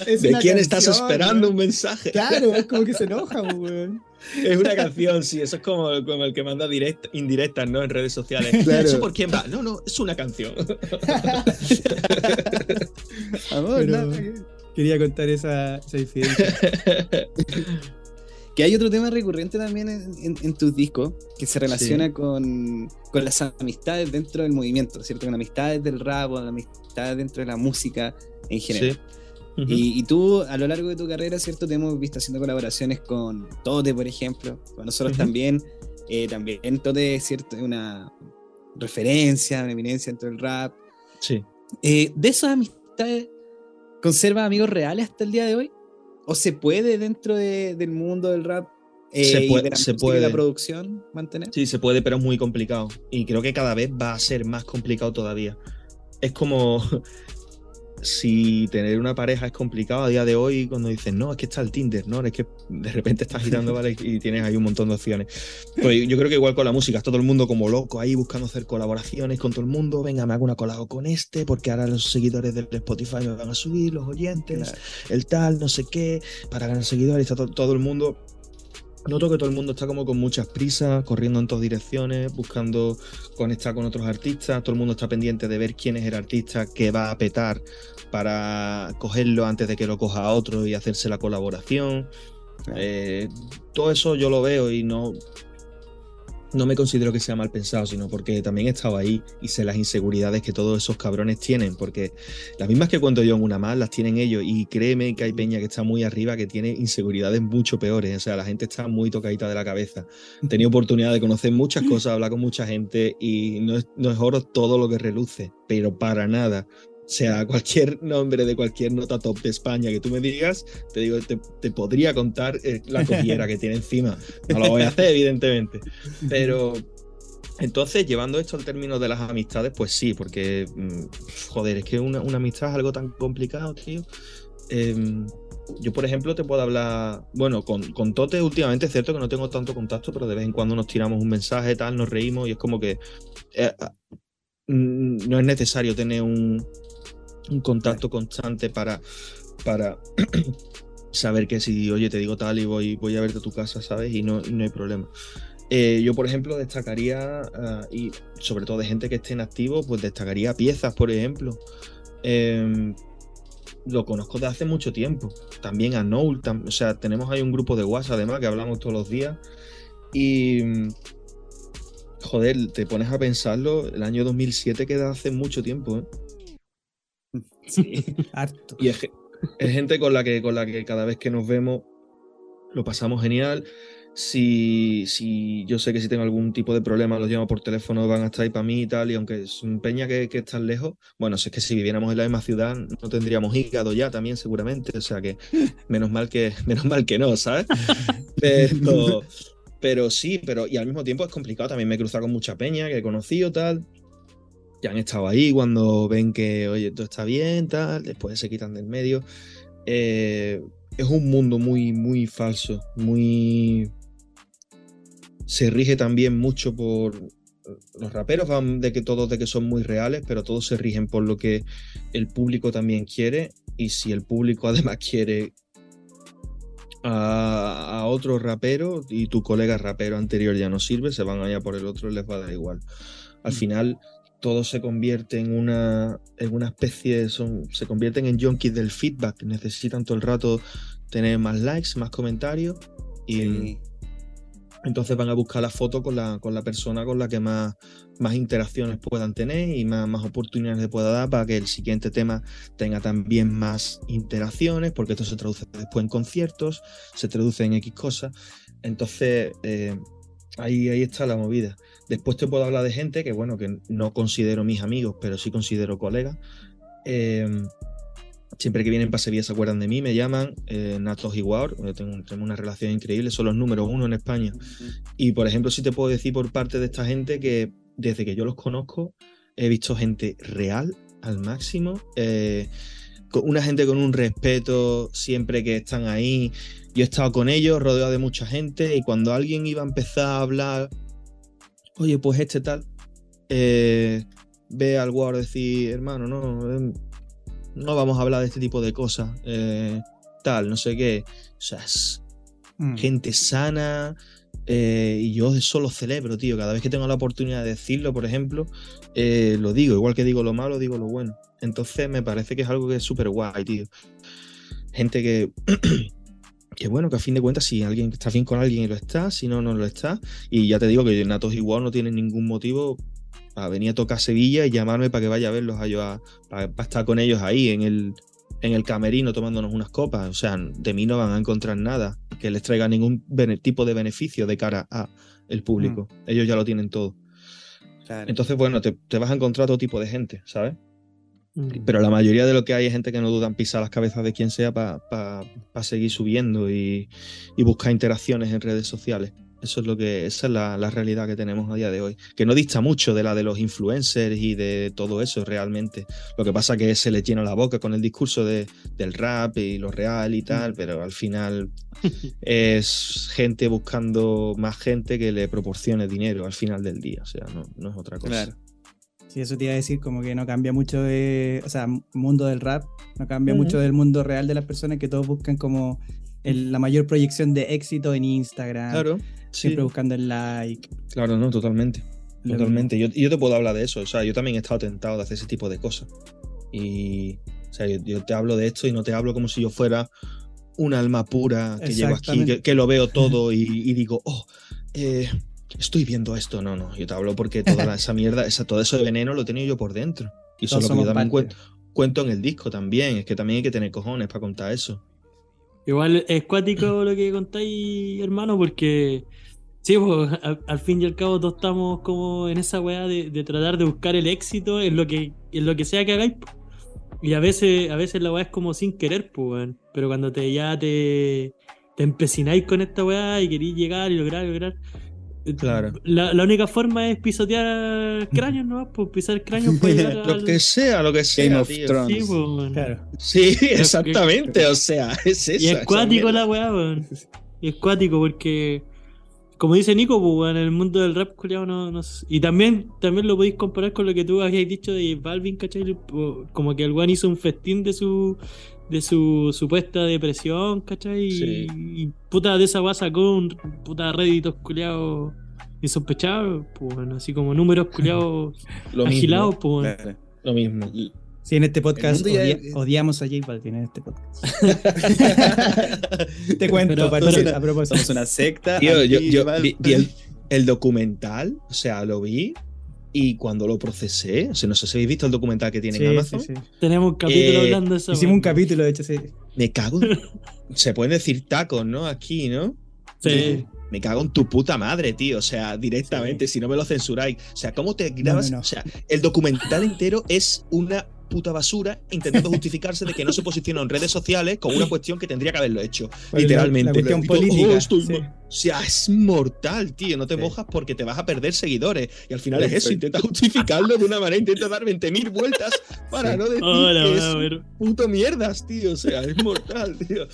Es ¿De quién estás esperando un mensaje? Claro, es como que se enoja, weón. Es una canción, sí, eso es como, como el que manda direct, indirectas, ¿no? En redes sociales. Claro. ¿Eso por quién va? No, no, es una canción. Amor, Pero quería contar esa, esa infidencia. Que hay otro tema recurrente también en, en- en tus discos que se relaciona con, con las amistades dentro del movimiento, ¿cierto? Con amistades del rap, con amistades dentro de la música en general. Sí. Y, y tú, a lo largo de tu carrera, ¿cierto? Te hemos visto haciendo colaboraciones con Tote, por ejemplo. Con nosotros también. Eh, también Tote, es ¿cierto? Es una referencia, una eminencia dentro del rap. Sí. Eh, ¿De esas amistades conservas amigos reales hasta el día de hoy? ¿O se puede dentro de- del mundo del rap eh, Se y puede- de la se y la puede. producción mantener? Sí, se puede, pero es muy complicado. Y creo que cada vez va a ser más complicado todavía. Es como si tener una pareja es complicado a día de hoy cuando dices, no, es que está el Tinder, ¿no? Es que de repente estás girando, ¿vale? Y tienes ahí un montón de opciones. Pues yo creo que igual con la música, está todo el mundo como loco ahí buscando hacer colaboraciones con todo el mundo. Venga, me hago una colabo con este, porque ahora los seguidores del Spotify me van a subir, los oyentes, el tal, no sé qué, para ganar seguidores, está to- todo el mundo. Noto que todo el mundo está como con muchas prisas, corriendo en todas direcciones, buscando conectar con otros artistas. Todo el mundo está pendiente de ver quién es el artista que va a petar para cogerlo antes de que lo coja a otro y hacerse la colaboración. Eh, todo eso yo lo veo y no, no me considero que sea mal pensado, sino porque también he estado ahí y sé las inseguridades que todos esos cabrones tienen, porque las mismas que cuento yo en una más las tienen ellos y créeme que hay peña que está muy arriba que tiene inseguridades mucho peores, o sea, la gente está muy tocadita de la cabeza. He tenido oportunidad de conocer muchas cosas, hablar con mucha gente y no es, no es oro todo lo que reluce, pero para nada. O sea, cualquier nombre de cualquier nota top de España que tú me digas, te digo, te, te podría contar eh, la cogiera que tiene encima. No lo voy a hacer, evidentemente. Pero entonces, llevando esto al término de las amistades, pues sí, porque, mm, joder, es que una, una amistad es algo tan complicado, tío. Em, yo, por ejemplo, te puedo hablar, bueno, con, con Tote últimamente es cierto que no tengo tanto contacto, pero de vez en cuando nos tiramos un mensaje, tal, nos reímos y es como que eh, ah, mm, no es necesario tener un, un contacto constante para, para saber que si, oye, te digo tal y voy, voy a verte a tu casa, ¿sabes? Y no, no hay problema. Eh, yo, por ejemplo, destacaría, ah, y sobre todo de gente que esté en activo, pues destacaría piezas, por ejemplo. Em, lo conozco de hace mucho tiempo. También a Noel, o sea, tenemos ahí un grupo de WhatsApp además que hablamos todos los días. Y, joder, te pones a pensarlo, el año 2007 queda hace mucho tiempo, ¿eh? Sí. Harto. Y es, ge- es gente con la que con la que cada vez que nos vemos lo pasamos genial. Si, si yo sé que si tengo algún tipo de problema, los llamo por teléfono, van a estar ahí para mí y tal. Y aunque es un peña que, que están lejos, bueno, si es que si viviéramos en la misma ciudad, no tendríamos hígado ya también, seguramente. O sea que menos mal que, menos mal que no, ¿sabes? Pero, pero sí, pero y al mismo tiempo es complicado. También me he cruzado con mucha peña que he conocido, tal. Ya han estado ahí cuando ven que, oye, todo está bien, tal, después se quitan del medio. Eh, es un mundo muy, muy falso, muy... Se rige también mucho por... Los raperos van de que todos de que son muy reales, pero todos se rigen por lo que el público también quiere. Y si el público además quiere a, a otro rapero y tu colega rapero anterior ya no sirve, se van allá por el otro y les va a dar igual. Al Mm. final todo se convierte en una, en una especie, son, se convierten en junkies del feedback, necesitan todo el rato tener más likes, más comentarios y Sí. entonces van a buscar la foto con la, con la persona con la que más, más interacciones puedan tener y más, más oportunidades le pueda dar para que el siguiente tema tenga también más interacciones, porque esto se traduce después en conciertos, se traduce en X cosas. Entonces, eh, ahí, ahí está la movida. Después te puedo hablar de gente que, bueno, que no considero mis amigos, pero sí considero colegas. Eh, siempre que vienen para Sevilla se acuerdan de mí, me llaman eh, Natos Igual, yo tengo, tengo una relación increíble, son los números uno en España. Y por ejemplo, sí te puedo decir por parte de esta gente que desde que yo los conozco he visto gente real al máximo, eh, con- una gente con un respeto siempre que están ahí. Yo he estado con ellos, rodeado de mucha gente, y cuando alguien iba a empezar a hablar, oye, pues este tal, eh, ve al Word decir, hermano, no, eh, no vamos a hablar de este tipo de cosas, eh, tal, no sé qué. O sea, es, Mm. gente sana. eh, y yo eso lo celebro, tío. Cada vez que tengo la oportunidad de decirlo, por ejemplo, eh, lo digo. Igual que digo lo malo, digo lo bueno. Entonces me parece que es algo que es súper guay, tío. Gente que, que bueno, que a fin de cuentas, si alguien está bien con alguien y lo está, si no, no lo está. Y ya te digo que Natos igual no tienen ningún motivo para venir a tocar Sevilla y llamarme para que vaya a verlos a yo a- para, para estar con ellos ahí en el, en el camerino tomándonos unas copas. O sea, de mí no van a encontrar nada que les traiga ningún tipo de beneficio de cara a el público. Ellos ya lo tienen todo. Claro. Entonces, bueno, te, te vas a encontrar todo tipo de gente, ¿sabes? Mm. Pero la mayoría de lo que hay es gente que no dudan pisar las cabezas de quien sea para seguir subiendo y, y buscar interacciones en redes sociales. Eso es lo que, esa es la, la realidad que tenemos a día de hoy. Que no dista mucho de la de los influencers y de todo eso realmente. Lo que pasa es que se les llena la boca con el discurso de, del rap y lo real y tal, pero al final es gente buscando más gente que le proporcione dinero al final del día. O sea, no, no es otra cosa. Claro. Sí, eso te iba a decir, como que no cambia mucho de. O sea, mundo del rap, no cambia mucho del mundo real de las personas que todos buscan como el- la mayor proyección de éxito en Instagram. Claro. sí. Siempre buscando el like. Claro, no, totalmente. lo Totalmente. Yo, yo te puedo hablar de eso. O sea, yo también he estado tentado de hacer ese tipo de cosas. Y. O sea, yo, yo te hablo de esto y no te hablo como si yo fuera un alma pura que llevo aquí, que lo veo todo y, y digo, oh, eh, estoy viendo esto. No, no. Yo te hablo porque toda la- esa mierda, esa, todo eso de veneno lo he tenido yo por dentro. Y eso es lo que yo también cuento, cuento en el disco también. Es que también hay que tener cojones para contar eso. Igual es cuático lo que contáis, hermano, porque sí, pues, al, al fin y al cabo todos estamos como en esa weá de, de tratar de buscar el éxito en lo que, en lo que sea que hagáis. Y a veces, a veces la weá es como sin querer, pues, weón. Pero cuando te ya te, te empecináis con esta weá y queréis llegar y lograr, lograr. Eh, Claro. La, la única forma es pisotear cráneos, ¿no? Pues pisar cráneos para llegar Lo al- que sea, lo que sea. Game of tío. Thrones. Sí, pues. Claro. Sí, exactamente. O sea, es esa. Y es cuático la weá, weón. Y es cuático porque, como dice Nico, pues, en el mundo del rap, culiao, no, no sé. Y también, también lo podéis comparar con lo que tú habías dicho de Balvin, ¿cachai? Po- Como que el weón hizo un festín de su de su supuesta depresión, ¿cachai? Y, Sí. y puta de esa weá sacó un puta réditos culiados insospechados, pues, bueno, así como números culiados mismo. agilados, pues. Claro. Lo mismo. Sí, en este podcast odia- es- odiamos a J Balvin en este podcast. Te cuento, Pero- parce, pero- a propósito. Somos una secta. Tío, yo, vi, vi el, el documental, o sea, lo vi y cuando lo procesé, o sea, no sé si habéis visto el documental que tiene Sí, en Amazon, sí. Tenemos un capítulo Eh, hablando de eso. Hicimos un capítulo, de hecho, sí. me cago en... Se pueden decir tacos, ¿no? Aquí, ¿no? Sí. Me cago en tu puta madre, tío. O sea, directamente, si no me lo censuráis. O sea, ¿cómo te grabas? no, no. O sea, el documental entero es una puta basura intentando justificarse de que no se posicionó en redes sociales con una cuestión que tendría que haberlo hecho. La- Literalmente. La, cuestión tú, política. "Oh, estoy sí. mal". O sea, es mortal, tío. No te Sí. mojas porque te vas a perder seguidores. Y al final es eso. Intenta justificarlo de una manera, intenta dar 20.000 vueltas para Sí. no decir Hola, que es puto mierdas, tío. O sea, es mortal, tío.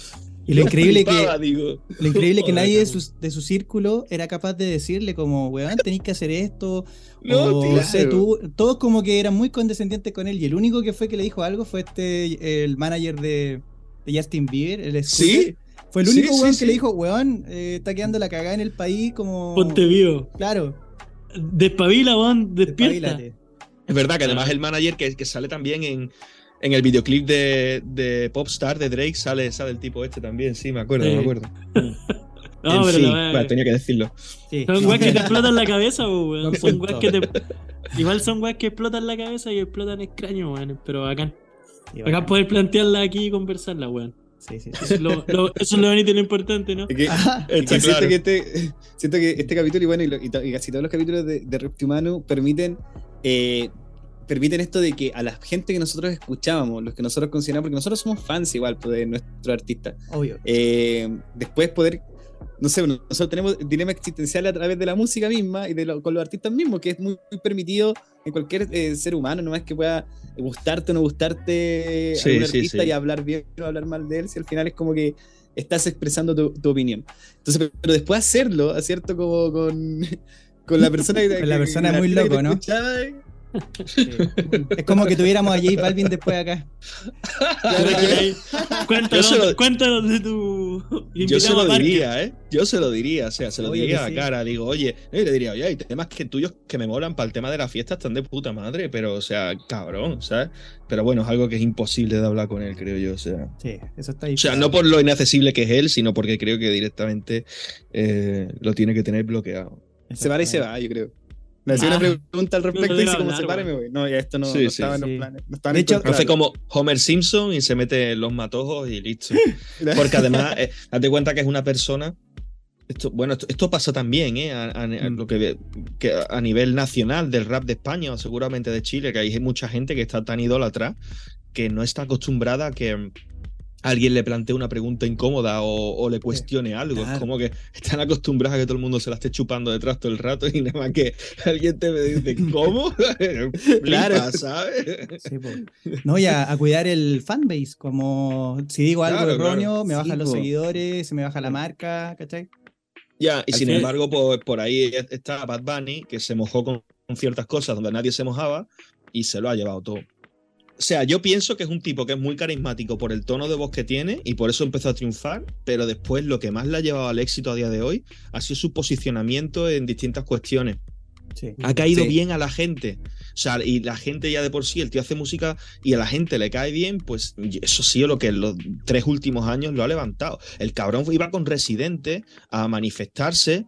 Y lo Yo increíble que flipaba, digo. Lo increíble que nadie de su, de su círculo era capaz de decirle como, weón, tenéis que hacer esto. No, o tío. sé, tú, todos como que eran muy condescendientes con él. Y el único que fue que le dijo algo fue este, el manager de, de Justin Bieber, el Sí. Fue el único sí, weón sí. que le dijo, weón, eh, está quedando la cagada en el país como... Ponte vivo. Claro. Despabila, weón, despierta. Espabilate. Es verdad que además el manager que, que sale también en, en el videoclip de, de Popstar de Drake, sale, sale el tipo este también, sí, me acuerdo, Sí. me acuerdo. No, En pero weá- bueno, tenía que decirlo. Sí. Son weas que te explotan la cabeza, weón. Son weas que te. Igual son weas que explotan la cabeza y explotan extraño, weón. Pero bacán. Bacán. poder plantearla aquí y conversarla, weón. Sí, sí, sí. Eso es lo, lo- eso es lo bonito y lo importante, ¿no? Es que- Ajá. es que Está siento, claro. que este, siento que este capítulo y bueno, y, lo- y to- y casi todos los capítulos de, de Reptimano permiten, eh, permiten esto de que a la gente que nosotros escuchábamos, los que nosotros consideramos, porque nosotros somos fans igual pues, de nuestro artista, Obvio. eh, después poder, no sé, nosotros tenemos dilema existencial a través de la música misma y de lo- con los artistas mismos, que es muy, muy permitido en cualquier eh, ser humano, no es que pueda gustarte o no gustarte Sí, algún sí, artista sí. y hablar bien o hablar mal de él, si al final es como que estás expresando tu, tu opinión. Entonces, pero, pero después hacerlo, ¿cierto? Como con, con la persona que Con la persona que- muy loco, ¿no? escuchaba, eh, Sí. Es como que tuviéramos a J Balvin después acá. Cuéntanos, Yo lo- cuéntanos de tu. Yo se lo diría, ¿eh? Yo se lo diría, o sea, se lo diría a sí. la cara. Digo, oye, y le diría, oye, hay temas que tuyos que me molan para el tema de la fiesta están de puta madre, pero, o sea, cabrón, ¿sabes? Pero bueno, es algo que es imposible de hablar con él, creo yo, o sea. Sí, eso está O difícil. sea, no por lo inaccesible que es él, sino porque creo que directamente eh, lo tiene que tener bloqueado. Se para y se va, yo creo. Me hacía Ah, una pregunta al respecto no y dice como hablar, se para y me voy. No, ya esto no, Sí, no sí, estaba en sí. los planes. No estaba hecho. Hace como Homer Simpson y se mete los matojos y listo. Porque además, eh, date cuenta que es una persona. Esto, bueno, esto, esto pasa también, ¿eh? A, a- a Mm. lo que, que a nivel nacional del rap de España o seguramente de Chile, que hay mucha gente que está tan idólatra que no está acostumbrada a que alguien le plantee una pregunta incómoda o, o le cuestione algo. Es como que están acostumbrados a que todo el mundo se la esté chupando detrás todo el rato y nada más que alguien te dice, ¿cómo? Claro. ¿sabes? Sí. No, y a, a cuidar el fanbase, como si digo algo Claro, erróneo, claro. me Sí, bajan los po. seguidores, se me baja la marca, ¿cachai? Ya, y Al sin embargo, pues, por ahí está Bad Bunny, que se mojó con, con ciertas cosas donde nadie se mojaba y se lo ha llevado todo. O sea, yo pienso que es un tipo que es muy carismático por el tono de voz que tiene y por eso empezó a triunfar, pero después lo que más le ha llevado al éxito a día de hoy ha sido su posicionamiento en distintas cuestiones. Sí. Ha caído Sí. bien a la gente. O sea, y la gente ya de por sí, el tío hace música y a la gente le cae bien, pues eso sí, lo que en los tres últimos años lo ha levantado. El cabrón iba con Residente a manifestarse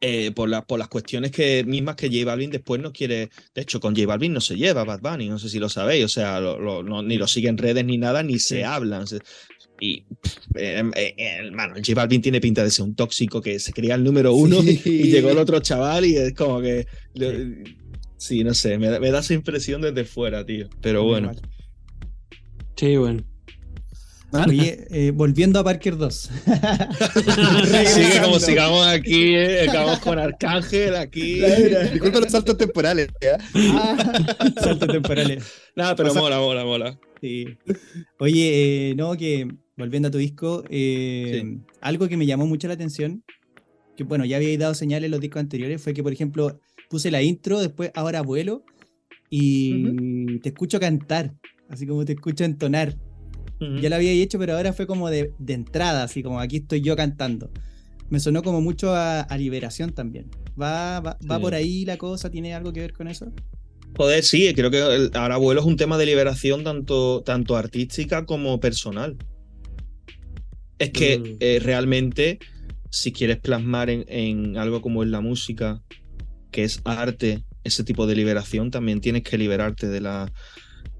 eh, por, la- por las cuestiones que, mismas que J Balvin después no quiere. De hecho, con J Balvin no se lleva Bad Bunny, no sé si lo sabéis. O sea, lo- lo- no- ni lo sigue en redes ni nada, ni se hablan. Se- Y, eh, eh, hermano, J Balvin tiene pinta de ser un tóxico que se creía el número uno Sí. y llegó el otro chaval y es como que. Sí, no sé, me, da- me da esa impresión desde fuera, tío. Pero bueno. Sí, bueno. ¿Ah? Oye, eh, volviendo a Parker 2. Sigue como sigamos aquí, eh, acabamos con Arcángel aquí. Disculpa los saltos temporales. ¿ya? Saltos temporales. Nada, pero O sea- mola, mola, mola. Sí. Oye, eh, no, que volviendo a tu disco, eh, Sí. algo que me llamó mucho la atención, que bueno, ya habíais dado señales en los discos anteriores, fue que, por ejemplo, puse la intro, después ahora vuelo y te escucho cantar, así como te escucho entonar. Ya lo había hecho, pero ahora fue como de, de entrada, así como aquí estoy yo cantando. Me sonó como mucho a, a liberación también. ¿Va, va, va por ahí la cosa? ¿Tiene algo que ver con eso? Joder, sí, creo que el ahora vuelo es un tema de liberación tanto, tanto artística como personal. Es que Mm. eh, realmente, si quieres plasmar en, en algo como es la música, que es arte, ese tipo de liberación, también tienes que liberarte de, la,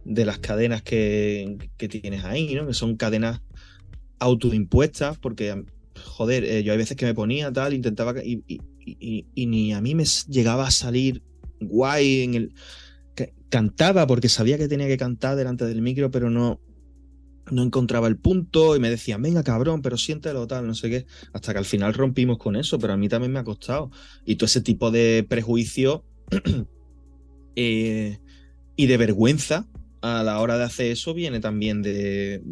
de las cadenas que, que tienes ahí, ¿no? Que son cadenas autoimpuestas, porque, joder, eh, yo hay veces que me ponía tal, intentaba, y, ni a mí me llegaba a salir guay en el... Cantaba porque sabía que tenía que cantar delante del micro, pero no, no encontraba el punto y me decían, venga cabrón, pero siéntelo tal, no sé qué, hasta que al final rompimos con eso, pero a mí también me ha costado. Y todo ese tipo de prejuicio eh, y de vergüenza a la hora de hacer eso viene también de,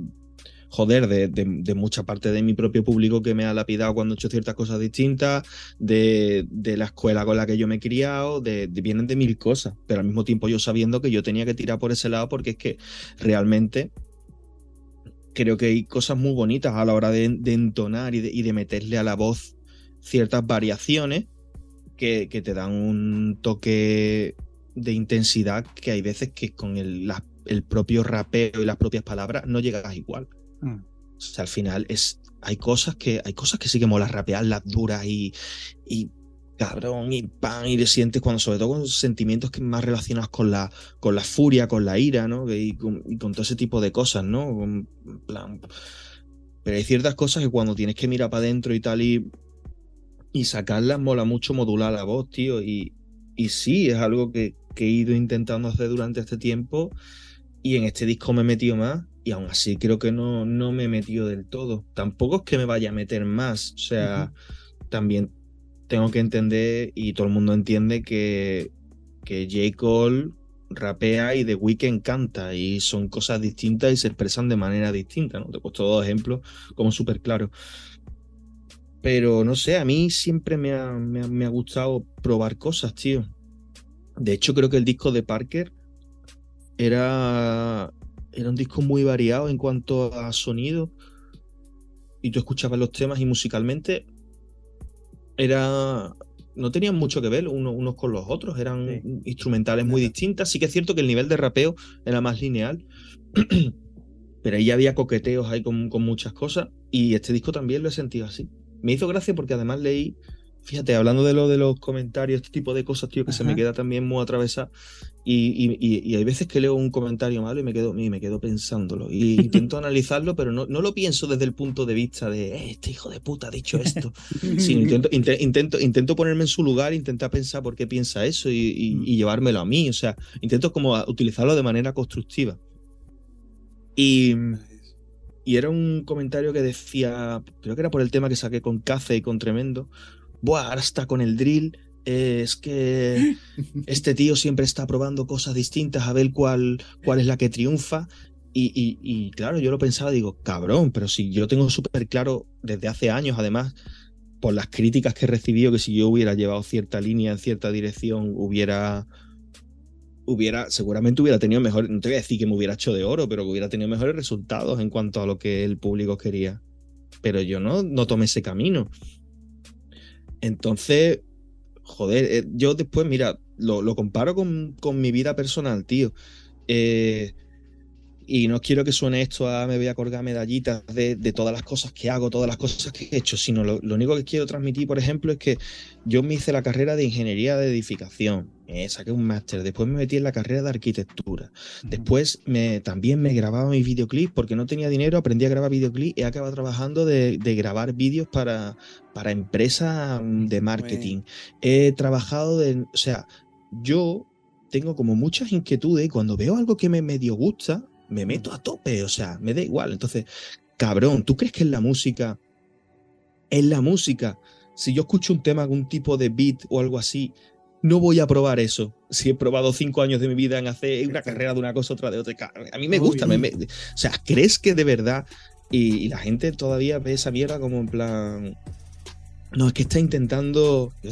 joder, de, de- mucha parte de mi propio público que me ha lapidado cuando he hecho ciertas cosas distintas, de, de la escuela con la que yo me he criado, de, vienen de mil cosas, pero al mismo tiempo yo sabiendo que yo tenía que tirar por ese lado porque es que realmente creo que hay cosas muy bonitas a la hora de, entonar y de, y de meterle a la voz ciertas variaciones, que, que te dan un toque de intensidad que hay veces que con el, la- el propio rapeo y las propias palabras no llegas igual. Mm. O sea, al final es, hay cosas que hay cosas que sí que mola rapear, las duras y, y cabrón y pan y le sientes cuando sobre todo con sentimientos que más relacionados con la con la furia, con la ira, ¿no? Y con, y con todo ese tipo de cosas, ¿no? Con- plan, pero hay ciertas cosas que cuando tienes que mirar para adentro y tal y y sacarlas mola mucho modular la voz, tío, y y sí, es algo que, que he ido intentando hacer durante este tiempo y en este disco me he metido más y aún así creo que no, no me he metido del todo. Tampoco es que me vaya a meter más, o sea, también tengo que entender y todo el mundo entiende que, que J. Cole rapea y The Weeknd canta y son cosas distintas y se expresan de manera distinta, ¿no? Te he puesto dos ejemplos como súper claros. Pero no sé, a mí siempre me ha, me ha- me ha gustado probar cosas, tío. De hecho, creo que el disco de Parker era, era un disco muy variado en cuanto a sonido. Y tú escuchabas los temas y musicalmente era. No tenían mucho que ver uno- unos con los otros, eran Sí. instrumentales muy distintas. Sí que es cierto que el nivel de rapeo era más lineal, pero ahí ya había coqueteos ahí con, con muchas cosas. Y este disco también lo he sentido así. Me hizo gracia porque además leí, fíjate, hablando de lo de los comentarios, este tipo de cosas, tío, que se me queda también muy atravesada. Y, y- y- y hay veces que leo un comentario malo y me quedo, y me quedo pensándolo. Y intento analizarlo, pero no, no lo pienso desde el punto de vista de "Eh, este hijo de puta ha dicho esto. sino intento, inte- intento, intento ponerme en su lugar, intentar pensar por qué piensa eso y, Mm. llevármelo a mí. O sea, intento como utilizarlo de manera constructiva. Y, y era un comentario que decía, creo que era por el tema que saqué con Cace y con Tremendo. Buah, ahora está con el drill. eh, es que este tío siempre está probando cosas distintas a ver cuál, cuál es la que triunfa. Y, y- y, claro, yo lo pensaba, digo, cabrón, pero si yo tengo súper claro desde hace años, además, por las críticas que he recibido, que si yo hubiera llevado cierta línea en cierta dirección, hubiera, hubiera, seguramente hubiera tenido mejor, no te voy a decir que me hubiera hecho de oro, pero que hubiera tenido mejores resultados en cuanto a lo que el público quería. Pero yo no, no tomé ese camino. Entonces, joder, eh, yo después, mira, lo, comparo con, con mi vida personal, tío. Eh, y no quiero que suene esto a me voy a colgar medallitas de, de todas las cosas que hago, todas las cosas que he hecho, sino lo, lo único que quiero transmitir, por ejemplo, es que yo me hice la carrera de ingeniería de edificación, eh, saqué un máster, después me metí en la carrera de arquitectura, después me, también me grababa mis videoclips porque no tenía dinero, aprendí a grabar videoclips y acabado trabajando de, de grabar vídeos para, para empresas mm, de marketing. He trabajado de, o sea, yo tengo como muchas inquietudes y cuando veo algo que me medio gusta, me meto a tope, o sea, me da igual. Entonces, cabrón, ¿tú crees que en la música, en la música, si yo escucho un tema, algún tipo de beat o algo así, no voy a probar eso? Si he probado cinco años de mi vida en hacer una carrera de una cosa, otra de otra. A mí me gusta, me- me- o sea, ¿crees que de verdad? Y, y la gente todavía ve esa mierda como en plan, no, es que está intentando. Yo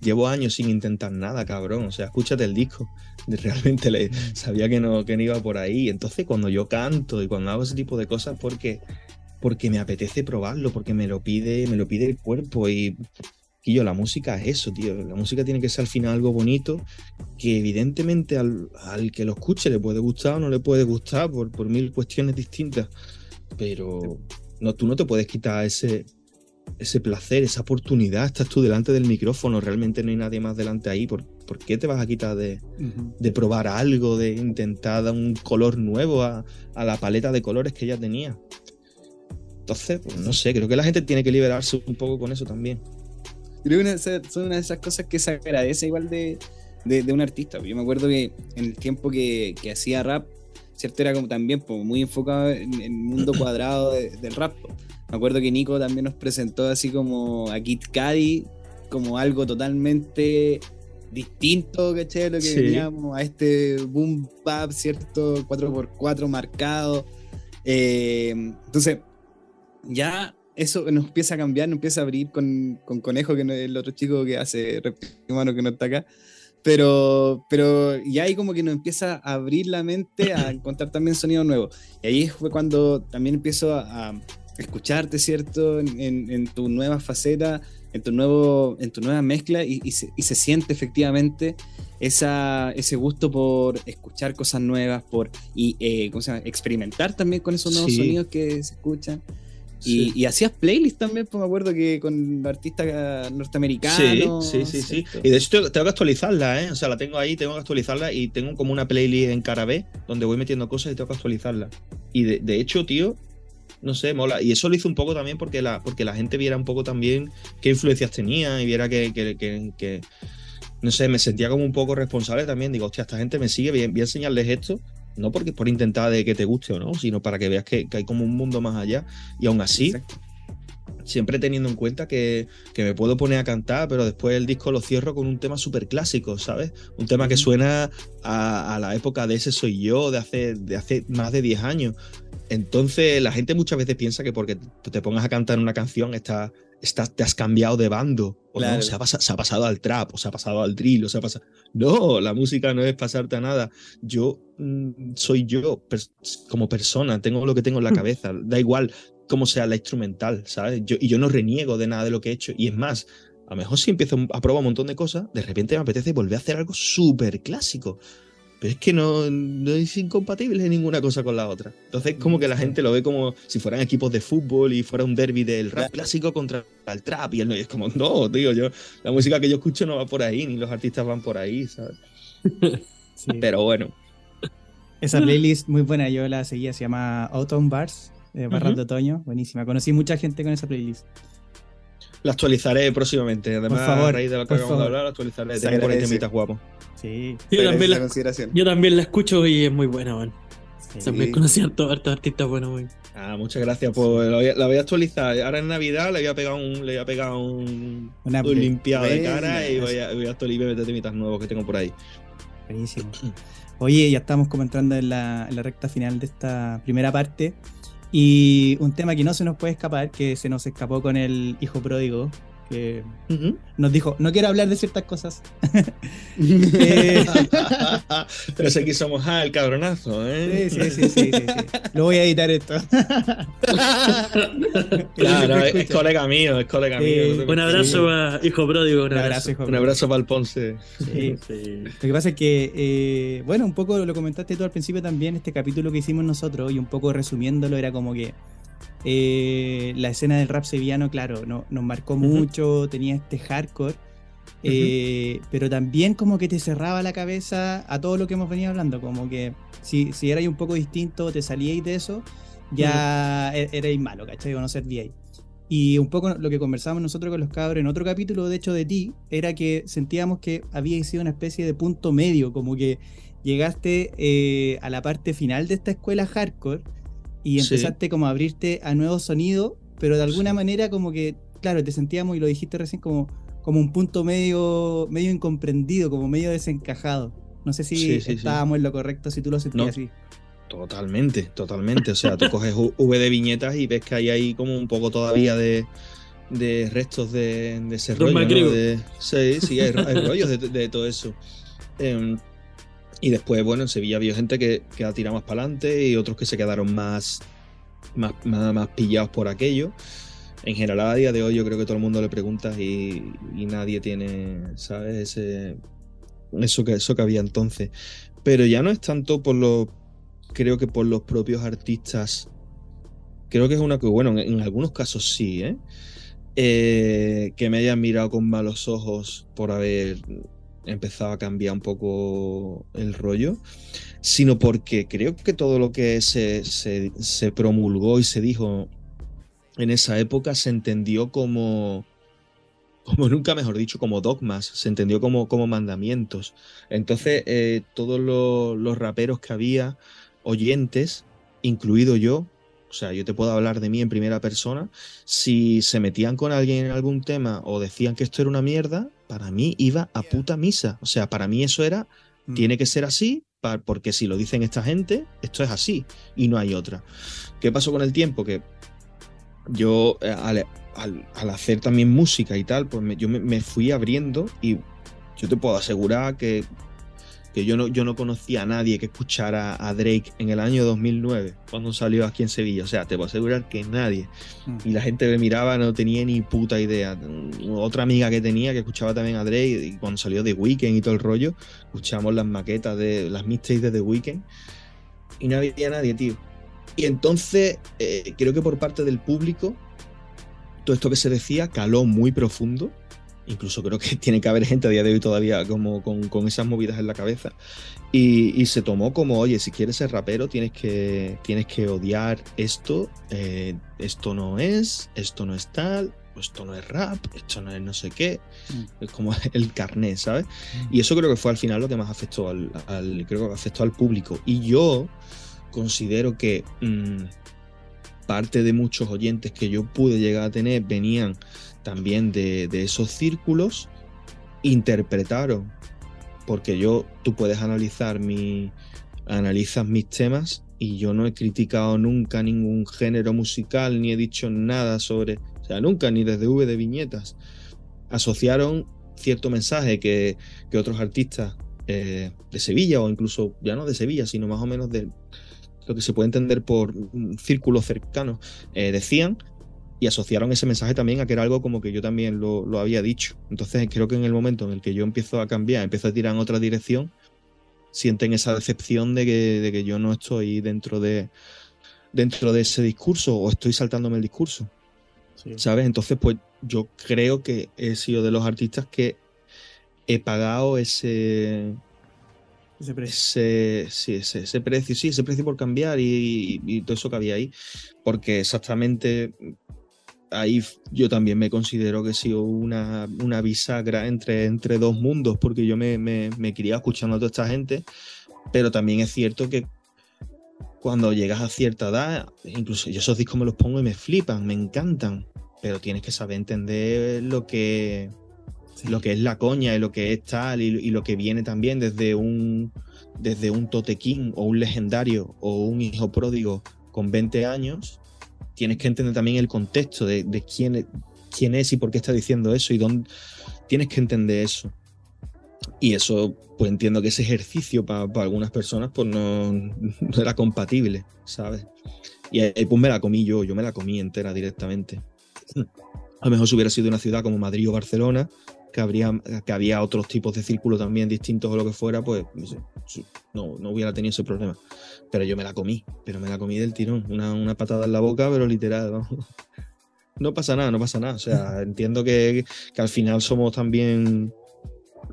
llevo años sin intentar nada, cabrón. O sea, escúchate el disco. Realmente le, sabía que no, que no iba por ahí. Entonces, cuando yo canto y cuando hago ese tipo de cosas, porque, porque me apetece probarlo, porque me lo pide, me lo pide el cuerpo. Y, y yo, la música es eso, tío. La música tiene que ser al final algo bonito, que evidentemente al, al que lo escuche le puede gustar o no le puede gustar por, por mil cuestiones distintas. Pero no, tú no te puedes quitar ese, ese placer, esa oportunidad, estás tú delante del micrófono, realmente no hay nadie más delante ahí, ¿por, por qué te vas a quitar de, de probar algo, de intentar dar un color nuevo a, a la paleta de colores que ya tenía? Entonces, pues, no sé, creo que la gente tiene que liberarse un poco con eso también. Creo que son una de esas cosas que se agradece igual de, de, de un artista. Yo me acuerdo que en el tiempo que, que hacía rap, ¿cierto? Era como también pues, muy enfocado en, en el mundo cuadrado de- del rap. Me acuerdo que Nico también nos presentó así como a Kid Cudi como algo totalmente distinto, ¿cachai? De Lo que Sí. veníamos a este boom bap, ¿cierto? 4x4 marcado. Eh, entonces, ya eso nos empieza a cambiar, nos empieza a abrir con, con Conejo, que no es el otro chico que hace Humano que no está acá. Pero, pero ya ahí como que nos empieza a abrir la mente a encontrar también sonido nuevo. Y ahí fue cuando también empiezo a, escucharte, ¿cierto? En, en- en tu nueva faceta, en tu, nuevo, en tu nueva mezcla y, y se, y se siente efectivamente esa, ese gusto por escuchar cosas nuevas, por y, eh, ¿cómo se llama? experimentar también con esos nuevos Sí. sonidos que se escuchan. Sí. Y, y hacías playlists también, pues me acuerdo que con artistas norteamericanos. Sí, sí, sí, sí. Y de hecho tengo, que actualizarla, ¿eh? O sea, la tengo ahí, tengo que actualizarla y tengo como una playlist en cara B donde voy metiendo cosas y tengo que actualizarla. Y de, de hecho, tío, no sé, mola. Y eso lo hice un poco también porque la, porque la gente viera un poco también qué influencias tenía y viera que, que- que- que- no sé, me sentía como un poco responsable también. Digo, hostia, esta gente me sigue, voy a enseñarles esto. No porque por intentar de que te guste o no, sino para que veas que, que hay como un mundo más allá. Y aún así, Exacto. siempre teniendo en cuenta que, que me puedo poner a cantar, pero después el disco lo cierro con un tema súper clásico, ¿sabes? Un tema que suena a, a la época de ese soy yo, de hace, de hace más de 10 años. Entonces, la gente muchas veces piensa que porque te pongas a cantar una canción, está, estás- te has cambiado de bando. O Claro. no, se ha, se ha pasado al trap, o se ha pasado al drill, o se ha pasado. No, la música no es pasarte a nada. Yo mm, soy yo pers- como persona, tengo lo que tengo en la cabeza. Da igual cómo sea la instrumental, ¿sabes? Yo, y yo no reniego de nada de lo que he hecho. Y es más, a lo mejor si empiezo a probar un montón de cosas, de repente me apetece volver a hacer algo súper clásico. Pero es que no, no es incompatible ninguna cosa con la otra. Entonces, como que la gente lo ve como si fueran equipos de fútbol y fuera un derby del rap clásico contra el trap. Y él no- y es como, no, tío, yo, la música que yo escucho no va por ahí, ni los artistas van por ahí, ¿sabes? Sí. Pero bueno, Esa playlist muy buena, yo la seguía, se llama Autumn Bars, Barras Ujú. de Otoño, buenísima. Conocí mucha gente con esa playlist. La actualizaré próximamente. Además, favor, a raíz de lo que por acabamos de favor. hablar, la actualizaré. Tengo por ahí temitas guapos. Sí, Yo también, la, consideración. yo también la escucho y es muy buena, man. sí. También conocí a hartos artistas buenos, man. Ah, muchas gracias. Pues la voy, a, la voy a actualizar. Ahora en Navidad le voy a pegar un, le voy a pegar un, Una un limpiado de cara y voy a, voy a actualizar y meter temitas nuevos que tengo por ahí. Buenísimo. Oye, ya estamos como entrando en la, en la recta final de esta primera parte. Y un tema que no se nos puede escapar, que se nos escapó con el hijo pródigo, que nos dijo, no quiero hablar de ciertas cosas. Eh, Pero sé que somos ah, el cabronazo, ¿eh? sí, sí, sí, sí, sí, sí. Lo voy a editar esto. Claro, es, colega mío, es colega Sí. mío. Un abrazo a Hijo Pródigo, un Un abrazo. abrazo, hijo Un abrazo para el Ponce. Sí. Lo que pasa es que, eh, bueno, un poco lo comentaste tú al principio también, este capítulo que hicimos nosotros, y un poco resumiéndolo, era como que eh, la escena del rap sevillano, claro, no, nos marcó mucho, tenía este hardcore, eh, pero también como que te cerraba la cabeza a todo lo que hemos venido hablando, como que si, si erais un poco distinto, te salíais de eso, ya e- erais malo, ¿cachai? O no servíais. Y un poco lo que conversábamos nosotros con los cabros en otro capítulo, de hecho, de ti, era que sentíamos que había sido una especie de punto medio, como que llegaste eh, a la parte final de esta escuela hardcore y Sí. empezaste como a abrirte a nuevos sonidos, pero de alguna Sí. manera como que, claro, te sentíamos, y lo dijiste recién, como, como un punto medio, medio incomprendido, como medio desencajado. No sé si Sí, sí, sí. estábamos en lo correcto, si tú lo sentías No. así. Totalmente, totalmente. O sea, tú coges V de viñetas y ves que hay ahí como un poco todavía de, de restos de, de ese Don rollo. ¿no? De- sí, sí, hay, hay rollos de, de todo eso. Em, y después, bueno, en Sevilla había gente que, que ha tirado más para adelante y otros que se quedaron más, más, más, pillados por aquello. En general, a día de hoy, yo creo que todo el mundo le pregunta y, nadie tiene, ¿sabes? Ese, eso, que, eso que había entonces. Pero ya no es tanto por los creo que por los propios artistas. Creo que es una que, bueno, en, en algunos casos sí, ¿eh? Eh, que me hayan mirado con malos ojos por haber empezado a cambiar un poco el rollo, sino porque creo que todo lo que se, se, se promulgó y se dijo en esa época se entendió como, como nunca mejor dicho, como dogmas, se entendió como, como mandamientos. Entonces, eh, todos los, los raperos que había, oyentes, incluido yo, o sea, yo te puedo hablar de mí en primera persona, si se metían con alguien en algún tema o decían que esto era una mierda, para mí iba a puta misa. O sea, para mí eso era, Mm. tiene que ser así, porque si lo dicen esta gente, esto es así y no hay otra. ¿Qué pasó con el tiempo? Que yo, eh, al, al- al hacer también música y tal, pues me- yo me, me fui abriendo y yo te puedo asegurar que que yo no, yo no conocía a nadie que escuchara a Drake en el año 2009, cuando salió aquí en Sevilla. O sea, te puedo asegurar que nadie. Y la gente me miraba, no tenía ni puta idea. Otra amiga que tenía que escuchaba también a Drake, y cuando salió The Weeknd y todo el rollo, escuchamos las maquetas de las mixtapes de The Weeknd. Y no había nadie, tío. Y entonces, eh, creo que por parte del público, todo esto que se decía caló muy profundo. Incluso creo que tiene que haber gente a día de hoy todavía como con, con esas movidas en la cabeza. Y, y se tomó como, oye, si quieres ser rapero tienes que, tienes que odiar esto, eh, esto no es, esto no es tal, esto no es rap, esto no es no sé qué. Mm. Es como el carnet, ¿sabes? Y eso creo que fue al final lo que más afectó al, al- creo que afectó al público. Y yo considero que mm, parte de muchos oyentes que yo pude llegar a tener venían también de, de esos círculos, interpretaron, porque yo, tú puedes analizar mi, analizas mis temas y yo no he criticado nunca ningún género musical ni he dicho nada sobre, o sea, nunca, ni desde V de viñetas. Asociaron cierto mensaje que, que otros artistas eh, de Sevilla o incluso ya no de Sevilla, sino más o menos de lo que se puede entender por mm, círculos cercanos, eh, decían y asociaron ese mensaje también a que era algo como que yo también lo, lo había dicho. Entonces creo que en el momento en el que yo empiezo a cambiar, empiezo a tirar en otra dirección, sienten esa decepción de que, de que yo no estoy dentro de, dentro de ese discurso o estoy saltándome el discurso. Sí. ¿Sabes? Entonces, pues yo creo que he sido de los artistas que he pagado ese, Ese precio. ese, sí, ese, ese precio, sí, ese precio por cambiar y, y todo eso que había ahí. Porque exactamente ahí yo también me considero que he sido una, una bisagra entre, entre dos mundos, porque yo me, me, me crié escuchando a toda esta gente, pero también es cierto que cuando llegas a cierta edad, incluso yo esos discos me los pongo y me flipan, me encantan, pero tienes que saber entender lo que, lo que es la coña y lo que es tal y, y lo que viene también desde un desde un totequín o un legendario o un hijo pródigo con 20 años tienes que entender también el contexto de, de quién, es- quién es y por qué está diciendo eso y dónde tienes que entender eso. Y eso pues entiendo que ese ejercicio para algunas personas pues no, no era compatible sabes y pues me la comí yo yo me la comí entera directamente. A lo mejor si hubiera sido una ciudad como Madrid o Barcelona que, habría, que había otros tipos de círculos también distintos o lo que fuera, pues no, no, hubiera tenido ese problema. Pero yo me la comí, pero me la comí del tirón. Una, una patada en la boca, pero literal. ¿no? No pasa nada, no pasa nada. O sea, entiendo que, que al final somos también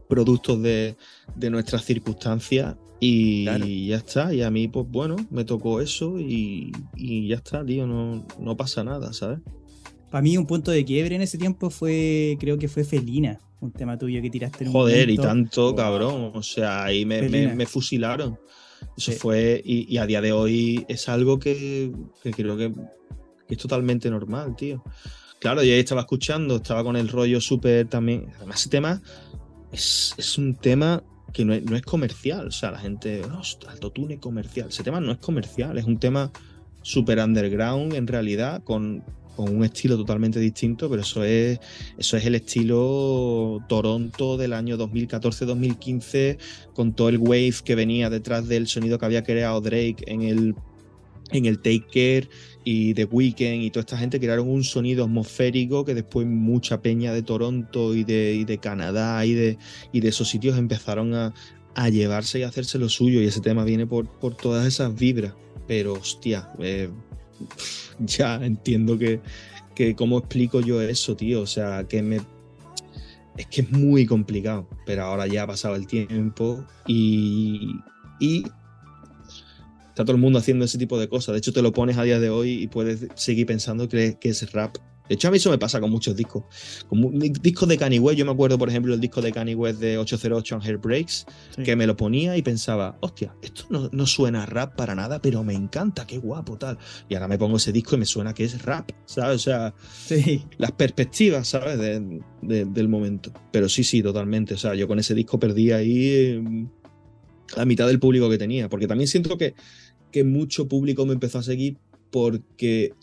productos de, de nuestras circunstancias y Claro. ya está. Y a mí, pues bueno, me tocó eso y, y ya está, tío. No, no pasa nada, ¿sabes? Para mí un punto de quiebre en ese tiempo fue, creo que fue Felina, un tema tuyo que tiraste en un Joder, y tanto, cabrón. O sea, ahí me, me- Felina. me fusilaron. Eso Sí. fue, y, y a día de hoy es algo que, que creo que, que es totalmente normal, tío. Claro, yo ahí estaba escuchando, estaba con el rollo súper también. Además, ese tema es, es un tema que no es, no es comercial. O sea, la gente, no, autotune comercial. Ese tema no es comercial, es un tema súper underground en realidad, con, con un estilo totalmente distinto, pero eso es, eso es el estilo Toronto del año 2014-2015, con todo el wave que venía detrás del sonido que había creado Drake en el, en el Take Care y The Weeknd y toda esta gente crearon un sonido atmosférico que después mucha peña de Toronto y de, y de Canadá y de, y de esos sitios empezaron a, a llevarse y a hacerse lo suyo y ese tema viene por, por todas esas vibras. Pero hostia, eh, ya entiendo que, que cómo explico yo eso, tío. O sea, que me... Es que es muy complicado, pero ahora ya ha pasado el tiempo y, y está todo el mundo haciendo ese tipo de cosas. De hecho, te lo pones a día de hoy y puedes seguir pensando que, que es rap. De hecho, a mí eso me pasa con muchos discos. Con discos de Kanye West, yo me acuerdo, por ejemplo, el disco de Kanye West de 808 and Breaks, Sí. que me lo ponía y pensaba, hostia, esto no, no suena a rap para nada, pero me encanta, qué guapo, tal. Y ahora me pongo ese disco y me suena que es rap, ¿sabes? O sea, Sí, las perspectivas, ¿sabes? De- de- del momento. Pero sí, sí, totalmente. O sea, yo con ese disco perdí ahí eh, la mitad del público que tenía. Porque también siento que, que mucho público me empezó a seguir porque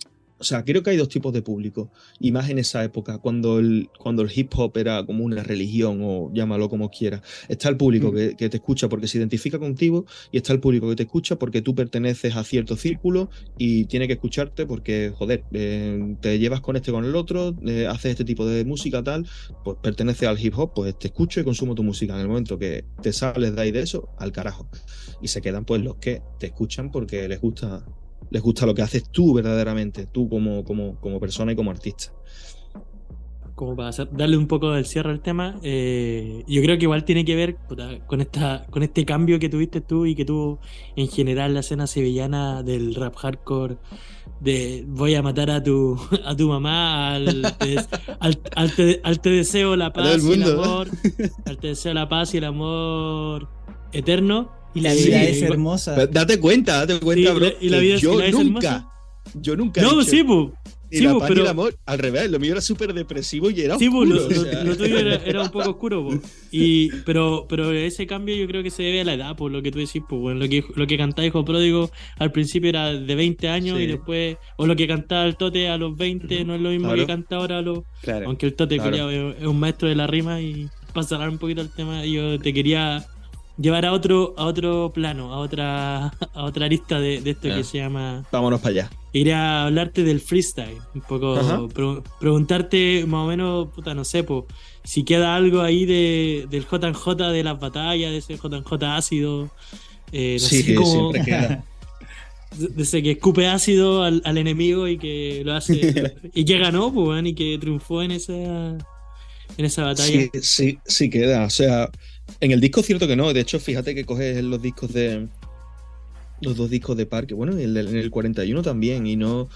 o sea, creo que hay dos tipos de público, y más en esa época, cuando el, cuando el hip hop era como una religión, o llámalo como quieras. Está el público Mm. que, que te escucha porque se identifica contigo, y está el público que te escucha porque tú perteneces a cierto círculo y tiene que escucharte porque, joder, eh, te llevas con este con el otro, eh, haces este tipo de música tal, pues perteneces al hip hop, pues te escucho y consumo tu música. En el momento que te sales de ahí de eso, al carajo. Y se quedan pues los que te escuchan porque les gusta les gusta lo que haces tú verdaderamente, tú como, como, como persona y como artista. como para hacer- darle un poco del cierre al tema, eh, yo creo que igual tiene que ver con esta con este cambio que tuviste tú y que tuvo en general la escena sevillana del rap hardcore de voy a matar a tu a tu mamá al al, al te, al te deseo la paz y el amor al te deseo la paz y el amor eterno Y la vida y- es hermosa. Pero date cuenta, date cuenta, Sí, bro. y la vida es- yo y la vida es nunca, hermosa. yo nunca he no dicho sí pu, ni sí, la paz pero el amor, al revés, lo mío era súper depresivo y era Sí, pues, oscuro, lo, o lo- sea. lo tuyo era, era un poco oscuro, pues. Y, pero, pero ese cambio yo creo que se debe a la edad, por lo que tú decís, pues, bueno, lo que, lo que cantaba Hijo Pródigo al principio era de 20 años Sí. y después, o lo que cantaba el Tote a los 20 no es lo mismo Claro. que canta ahora a los... Claro. Aunque el Tote Claro. es, es un maestro de la rima y para cerrar un poquito el tema, yo te quería llevar a otro, a otro plano, a otra, a otra arista de, de esto que se llama Vámonos para allá. Quería hablarte del freestyle, un poco pre- preguntarte más o menos, puta, no sé, po, si queda algo ahí de, del JJ de las batallas, de ese JJ ácido, eh, no sí, sé cómo, siempre queda. de de ese que escupe ácido al, al enemigo y que lo hace, y que ganó, pues, y que triunfó en esa, en esa batalla. Sí, sí, sí queda. O sea, en el disco cierto que no. De hecho, fíjate que coges los discos de. Los dos discos de Parque. Bueno, y el, en el 41 también. Y no.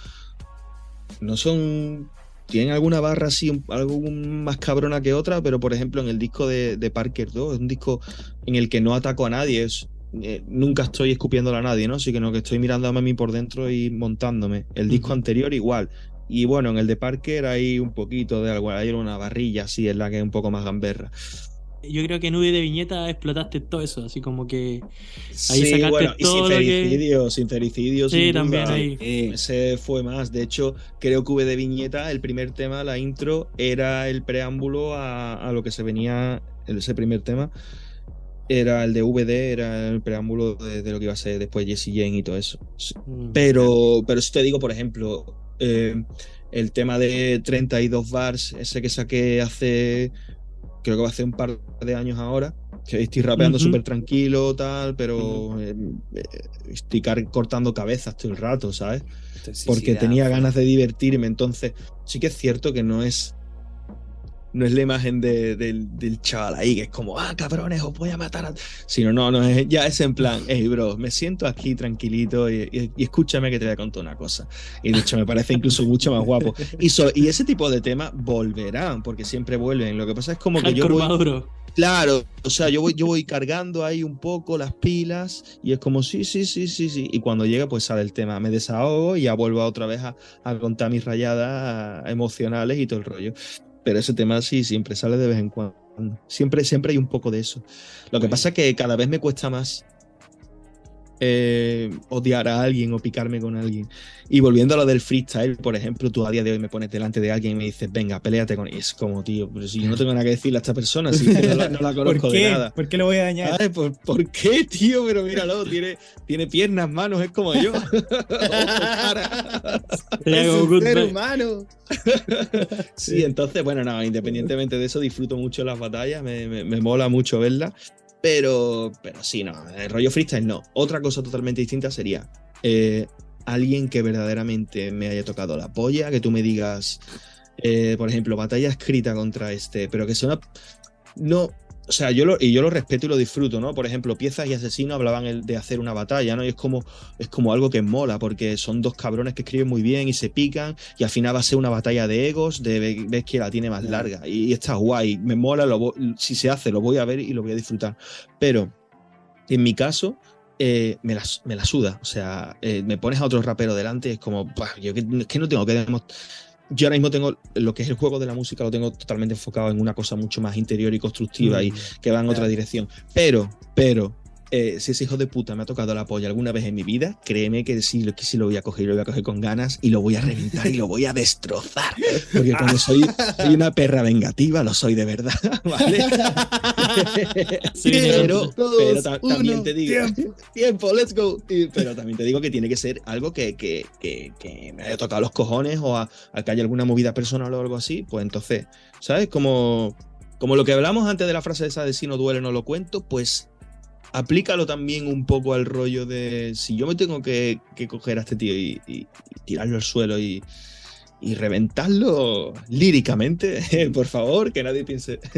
No son. Tienen alguna barra así, algo más cabrona que otra, pero por ejemplo en el disco de, de Parker 2 es un disco en el que no ataco a nadie, es, eh, nunca estoy escupiéndole a nadie, ¿no? Sino que estoy mirándome a mí por dentro y montándome. El disco anterior igual. Y bueno, en el de Parker hay un poquito de algo, hay una barrilla así, es la que es un poco más gamberra. Yo creo que en UD de Viñeta explotaste todo eso, así como que Ahí sí, sacaste bueno, y todo que- sincericidio, sincericidio, Sí, sin también duda. ahí. Eh, Ese fue más. De hecho, creo que V de Viñeta, el primer tema, la intro, era el preámbulo a, a lo que se venía, ese primer tema. Era el de VD, era el preámbulo de, de lo que iba a ser después Jesse Jane y todo eso. Mm, Pero, pero si te digo, por ejemplo, eh, el tema de 32 bars, ese que saqué hace, creo que va a hacer un par de años ahora, que estoy rapeando Ujú. súper tranquilo, tal, pero eh, eh, estoy cortando cabezas todo el rato, ¿sabes? Porque tenía ganas de divertirme, entonces sí que es cierto que no es... No es la imagen de- del, del chaval ahí, que es como, ah, cabrones, os voy a matar a... Sino, no, no, es, ya es en plan, hey, bro, me siento aquí tranquilito y, y- y escúchame que te voy a contar una cosa. Y de hecho me parece incluso mucho más guapo. Y, so- y ese tipo de temas volverán, porque siempre vuelven. Lo que pasa es como que yo voy... maduro. Claro, o sea, yo voy, yo voy cargando ahí un poco las pilas y es como, sí, sí, sí, sí, sí. Y cuando llega, pues sale el tema, me desahogo y ya vuelvo otra vez a, a contar mis rayadas emocionales y todo el rollo. Pero ese tema sí, siempre sale de vez en cuando. Siempre, siempre hay un poco de eso. Lo que pasa es que cada vez me cuesta más eh, odiar a alguien o picarme con alguien. Y volviendo a lo del freestyle, por ejemplo, tú a día de hoy me pones delante de alguien y me dices, venga, peleate con él. Y es como, tío, pero si yo no tengo nada que decirle a esta persona, si no la, no la conozco ¿Por de qué? nada. ¿Por qué lo voy a dañar? Ay, ¿por, por qué, tío? Pero míralo, tiene, tiene piernas, manos, es como yo. Es un ser humano. sí, entonces, bueno, nada, independientemente de eso, disfruto mucho las batallas, me, me- me mola mucho verlas. Pero, pero sí, no, el rollo freestyle no. Otra cosa totalmente distinta sería eh, alguien que verdaderamente me haya tocado la polla, que tú me digas, eh, por ejemplo, batalla escrita contra este, pero que sea. No. O sea, yo lo, y yo lo respeto y lo disfruto, ¿no? Por ejemplo, Piezas y Asesino hablaban de hacer una batalla, ¿no? Y es como, es como algo que mola, porque son dos cabrones que escriben muy bien y se pican, y al final va a ser una batalla de egos, de ve- ves que la tiene más larga, y, y está guay, me mola, lo si se hace, lo voy a ver y lo voy a disfrutar. Pero, en mi caso, eh, me, la, me la suda, o sea, eh, me pones a otro rapero delante y es como, "Buah, yo que, es que no tengo que demostrar yo ahora mismo tengo lo que es el juego de la música, lo tengo totalmente enfocado en una cosa mucho más interior y constructiva y Mm. que va en otra dirección. Pero, pero, eh, si ese hijo de puta me ha tocado la polla alguna vez en mi vida, créeme que sí, lo- que sí lo voy a coger y lo voy a coger con ganas y lo voy a reventar y lo voy a destrozar. Porque como soy, soy una perra vengativa, lo soy de verdad, ¿vale? Viene pero, con- pero ta- también te digo, tiempo. let's go. Y- pero también te digo que tiene que ser algo que, que- que- que me haya tocado los cojones o a, a que haya alguna movida personal o algo así, pues entonces, ¿sabes? Como, como lo que hablamos antes de la frase esa de si no duele no lo cuento, pues aplícalo también un poco al rollo de si yo me tengo que, que coger a este tío y, y- y tirarlo al suelo y, y reventarlo líricamente, por favor, que nadie piense.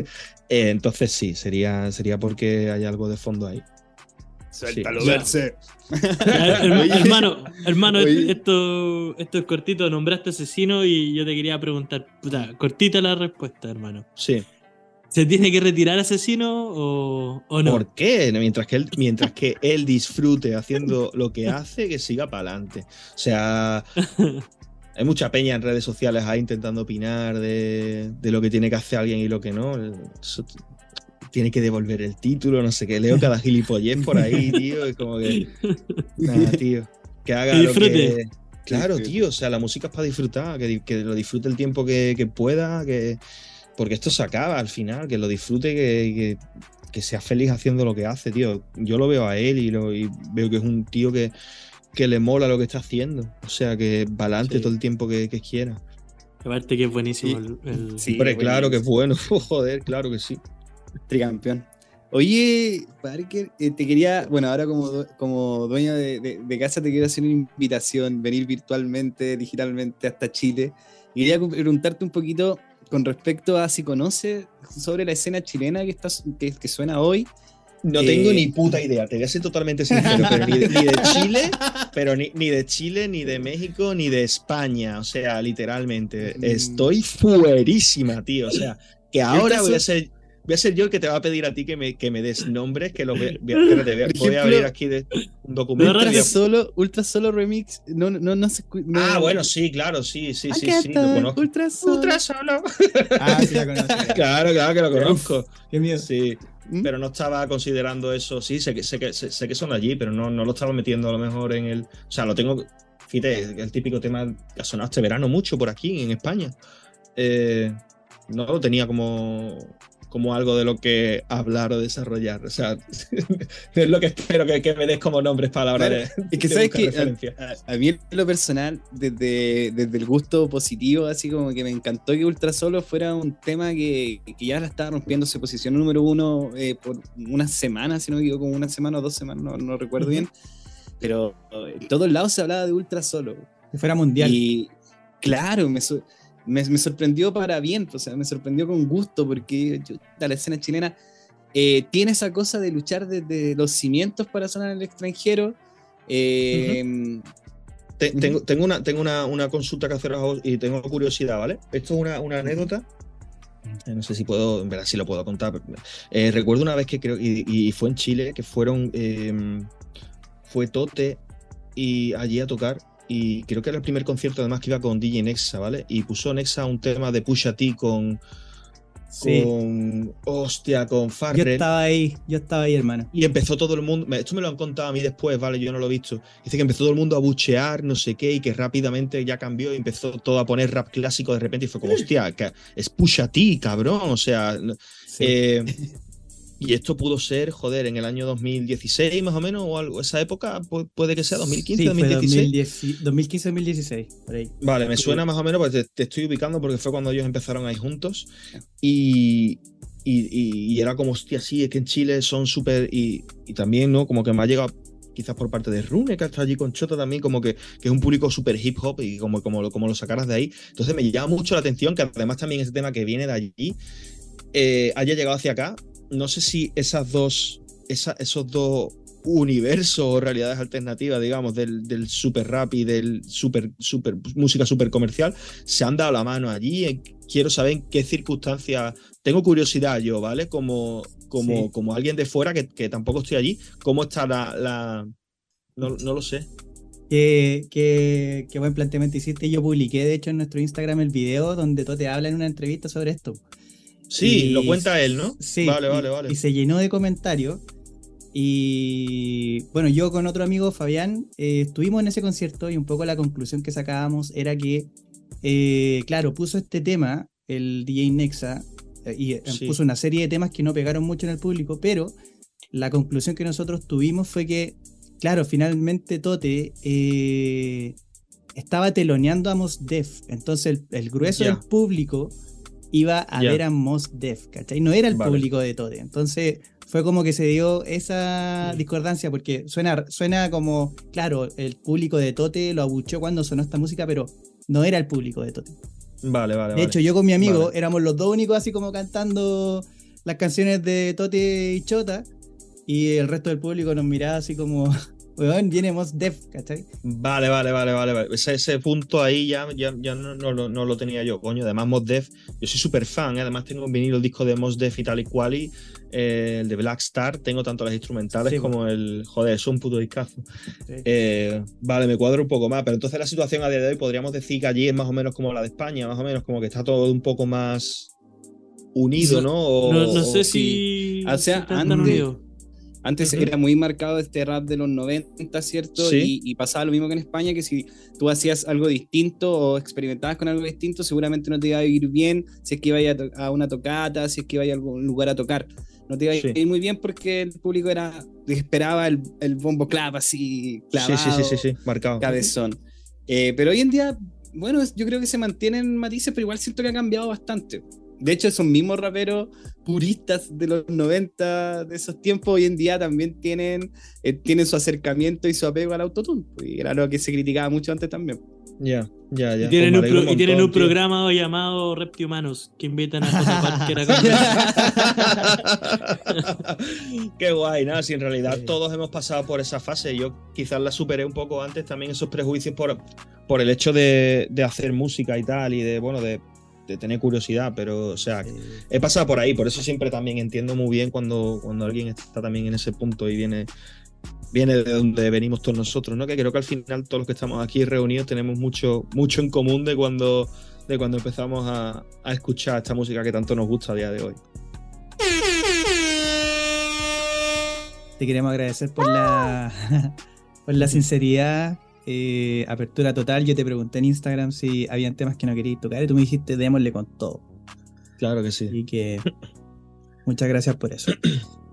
Eh, entonces sí, sería, sería porque hay algo de fondo ahí. Suéltalo, Sí. Oye. hermano, hermano, Oye. esto, esto es cortito, nombraste asesino y yo te quería preguntar, puta, cortita la respuesta, hermano. Sí. ¿Se tiene que retirar asesino o, o no? ¿Por qué? Mientras que, él, mientras que él disfrute haciendo lo que hace, que siga para adelante. O sea, hay mucha peña en redes sociales ahí intentando opinar de, de lo que tiene que hacer alguien y lo que no. Eso tiene que devolver el título, no sé qué. Leo cada gilipollez por ahí, tío. Es como que. Nada, tío. Que haga Que lo que. Claro, tío. O sea, la música es para disfrutar, que, que lo disfrute el tiempo que, que pueda, que. Porque esto se acaba al final, que lo disfrute, que, que, que sea feliz haciendo lo que hace, tío. Yo lo veo a él y, lo, y veo que es un tío que, que le mola lo que está haciendo. O sea, que va adelante Sí. todo el tiempo que, que quiera. Aparte que es buenísimo Sí. el, el- Sí. Hombre, claro que es bueno. Joder, claro que sí. Tricampeón. Oye, Parker, eh, te quería, bueno, ahora como, como dueño de, de- de casa te quiero hacer una invitación, venir virtualmente, digitalmente hasta Chile. Y quería preguntarte un poquito con respecto a si conoces sobre la escena chilena que, está, que, que suena hoy. No Eh, tengo ni puta idea, te voy a ser totalmente sincero, pero ni de, ni de Chile, pero ni, ni de Chile, ni de México, ni de España. O sea, literalmente, Mm. estoy fuerísima, tío. O sea, que ahora caso- voy a ser. Voy a ser yo el que te va a pedir a ti que me, que me des nombres, que los voy, a- voy a- espérate, voy a- Por voy a ejemplo, abrir aquí de, un documento. Voy a- Ultra Solo, Ultra Solo Remix, no, no, no se no- Ah, bueno, sí, claro, sí, sí, sí, sí, lo conozco. Ultra Solo. Ultra solo. Ah, sí la conozco. Claro, claro que lo conozco. Qué miedo. Sí, ¿Mm? pero no estaba considerando eso. Sí, sé que, sé que, sé, sé que son allí, pero no, no lo estaba metiendo a lo mejor en el. O sea, lo tengo. Fíjate, el típico tema que ha sonado este verano mucho por aquí, en España. Eh, no lo tenía como, como algo de lo que hablar o desarrollar. O sea, es lo que espero que, que me des como nombres para la hora de. Es que de sabes que a, a mí en lo personal, desde, desde el gusto positivo, así como que me encantó que Ultra Solo fuera un tema que, que ya la estaba rompiendo, se posicionó número uno eh, por unas semanas, si no me equivoco, como una semana o dos semanas, no, no recuerdo bien. Pero en todos lados se hablaba de Ultra Solo. Que fuera mundial. Y claro, me, so- me, me sorprendió para bien, o sea, me sorprendió con gusto, porque yo- la escena chilena eh, tiene esa cosa de luchar desde los cimientos para sonar en el extranjero. Eh, Te- tengo, tengo, una, tengo una, una consulta que vos y tengo curiosidad, ¿vale? Esto es una, una anécdota. Eh, No sé si puedo, en verdad sí lo puedo contar. eh, recuerdo una vez que creo, y, y fue en Chile, que fueron, eh, fue Tote y allí a tocar. Y creo que era el primer concierto además que iba con DJ Nexa, ¿vale? Y puso Nexa un tema de Pusha T con, Sí. con hostia, con Yo Farrell. estaba ahí, yo estaba ahí, hermano. Y empezó todo el mundo, esto me lo han contado a mí después, ¿vale? Yo no lo he visto. Dice que empezó todo el mundo a buchear, no sé qué, y que rápidamente ya cambió y empezó todo a poner rap clásico de repente y fue como, hostia, que es Pusha T, cabrón. O sea, Sí. eh, y esto pudo ser, joder, en el año 2016 más o menos, o algo, esa época pu- puede que sea 2015, Sí, fue 2016. 2015-2016, por ahí. Vale, me suena más o menos, porque te, te estoy ubicando porque fue cuando ellos empezaron ahí juntos. Y, y, y- y era como, hostia, sí, es que en Chile son súper. Y, y también, ¿no? Como que me ha llegado quizás por parte de Rune, que está allí con Chota también, como que, que es un público súper hip hop y como, como, lo- como lo sacaras de ahí. Entonces me llama mucho la atención que además también ese tema que viene de allí eh, haya llegado hacia acá. No sé si esas dos, esa- esos dos universos o realidades alternativas, digamos, del, del super rap y del super, super música super comercial, se han dado la mano allí. Eh, Quiero saber en qué circunstancias. Tengo curiosidad yo, ¿vale? Como, como, Sí. como alguien de fuera que, que tampoco estoy allí, ¿cómo está la. la- No, no lo sé. Qué, qué- qué buen planteamiento hiciste. Yo publiqué, de hecho, en nuestro Instagram el video donde Tote habla en una entrevista sobre esto. Sí, Y- lo cuenta él, ¿no? Sí. Vale, vale, vale. Y se llenó de comentarios. Y bueno, yo con otro amigo, Fabián, eh, estuvimos en ese concierto y un poco la conclusión que sacábamos era que, eh, claro, puso este tema, el DJ Nexa, eh, y Sí. puso una serie de temas que no pegaron mucho en el público, pero la conclusión que nosotros tuvimos fue que, claro, finalmente Tote estaba teloneando a Mos Def. Entonces el, el grueso del público iba a ver a Mos Def, ¿cachai? No era el Vale. público de Tote. Entonces fue como que se dio esa discordancia porque suena, suena como, claro, el público de Tote lo abucheó cuando sonó esta música, pero no era el público de Tote. Vale, vale. De hecho, yo con mi amigo Vale. éramos los dos únicos así como cantando las canciones de Tote y Chota y el resto del público nos miraba así como, weón, viene Mos Def, ¿cachai? Vale, vale, vale, vale. vale. Ese, ese punto ahí ya, ya, ya no, no lo- no lo tenía yo, coño. Además, Mos Def, yo soy súper fan. ¿eh? Además, tengo en vinilo el disco de Mos Def y tal y cual. y, eh, el de Black Star. Tengo tanto las instrumentales Sí, como el. Joder, es un puto discazo. Sí. Eh, vale, me cuadro un poco más. Pero entonces la situación a día de hoy podríamos decir que allí es más o menos como la de España, más o menos como que está todo un poco más unido. ¿no? O- No, no o- sé sí. si, O sea, si están tan antes-. Antes Ujú. era muy marcado este rap de los 90, ¿cierto? Sí. Y, y pasaba lo mismo que en España, que si tú hacías algo distinto o experimentabas con algo distinto, seguramente no te iba a ir bien si es que ibas a, a una tocata, si es que ibas a algún lugar a tocar. No te iba a Sí. ir muy bien porque el público era esperaba el, el bombo clap así, Sí, clavado, sí, sí, sí, sí, marcado. cabezón. Eh, pero hoy en día, bueno, yo creo que se mantienen matices, pero igual siento que ha cambiado bastante. De hecho, esos mismos raperos puristas de los 90, de esos tiempos, hoy en día también tienen, eh, tienen su acercamiento y su apego al autotune. pues, Y era lo que se criticaba mucho antes también. Ya, ya, ya. Y tienen, un, pro- alegro y tienen montón, un programa llamado Reptihumanos que invitan a José. Qué guay, nada, si en realidad Sí. todos hemos pasado por esa fase. Yo quizás la superé un poco antes también esos prejuicios por, por el hecho de, de hacer música y tal, y de, bueno, de, de tener curiosidad, pero, o sea, he pasado por ahí, por eso siempre también entiendo muy bien cuando, cuando alguien está también en ese punto y viene, viene de donde venimos todos nosotros, ¿no? Que creo que al final todos los que estamos aquí reunidos tenemos mucho, mucho en común de cuando, de cuando empezamos a, a escuchar esta música que tanto nos gusta a día de hoy. Te queremos agradecer por la, por la sinceridad, eh, apertura total. Yo te pregunté en Instagram si habían temas que no querías tocar y tú me dijiste démosle con todo. Claro que sí. Así que muchas gracias por eso.